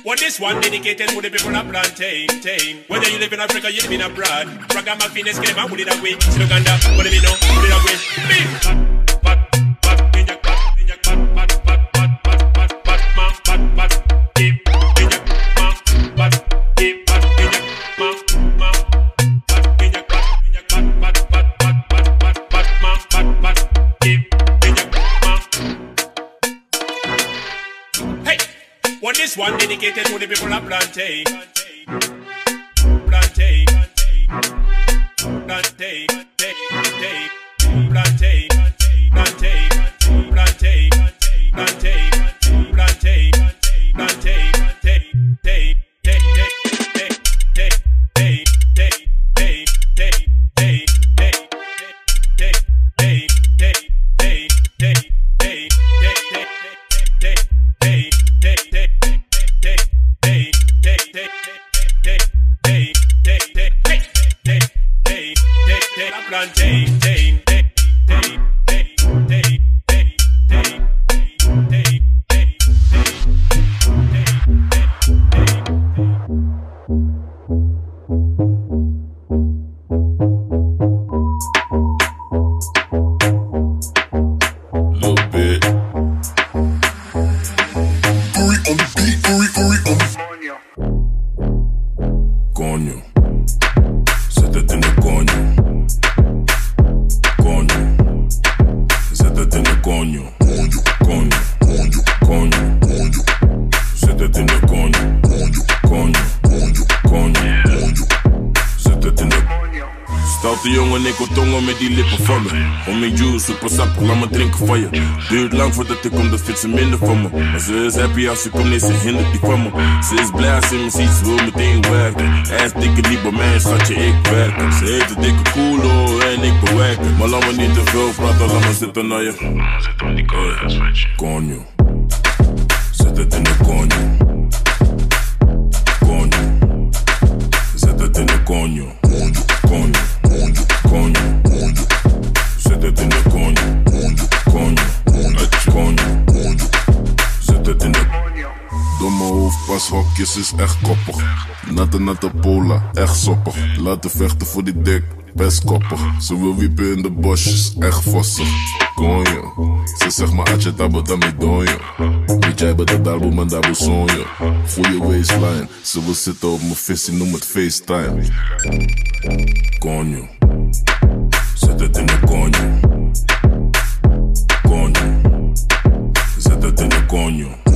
Well, this one dedicated to the people of plantain, tame. Whether you live in Africa, you live in abroad. Ragamuffin is game, put it away. Still Uganda, put it in, no, put it away. Me. Hey, this one dedicated to the people of plantain. Plantain. Plantain. Plantain. Plantain. Plantain. Plantain. Plantain. Van je. Duurt lang voordat ik kom, dat vindt ze minder van me. Maar ze is happy als ze komt, nee, ze hindert die van me. Ze is blij als ze me ziet, ze wil meteen werken. Hij is dikke niet bij mij, schatje, ik werk. Ze heeft een dikke koelo en ik bewerk. Maar laat me niet te veel praten, laat me zitten naar je. Zit om die Konjo. Zet het in de konjo. Hoofdpashokjes is echt koppig. Natte natte pola, echt soppig. Laten vechten voor die dik, best koppig. Ze wil wiepen in de bosjes, echt vossig. Konjo, ze zegt maar atje tabo dami donjo. Weet jij bij de dalbo man dabo sonjo. Goeie waistline, ze wil zitten op mijn visie, noem het FaceTime. Konjo. Zet het in de konjo. Konjo. Zet het in de konjo.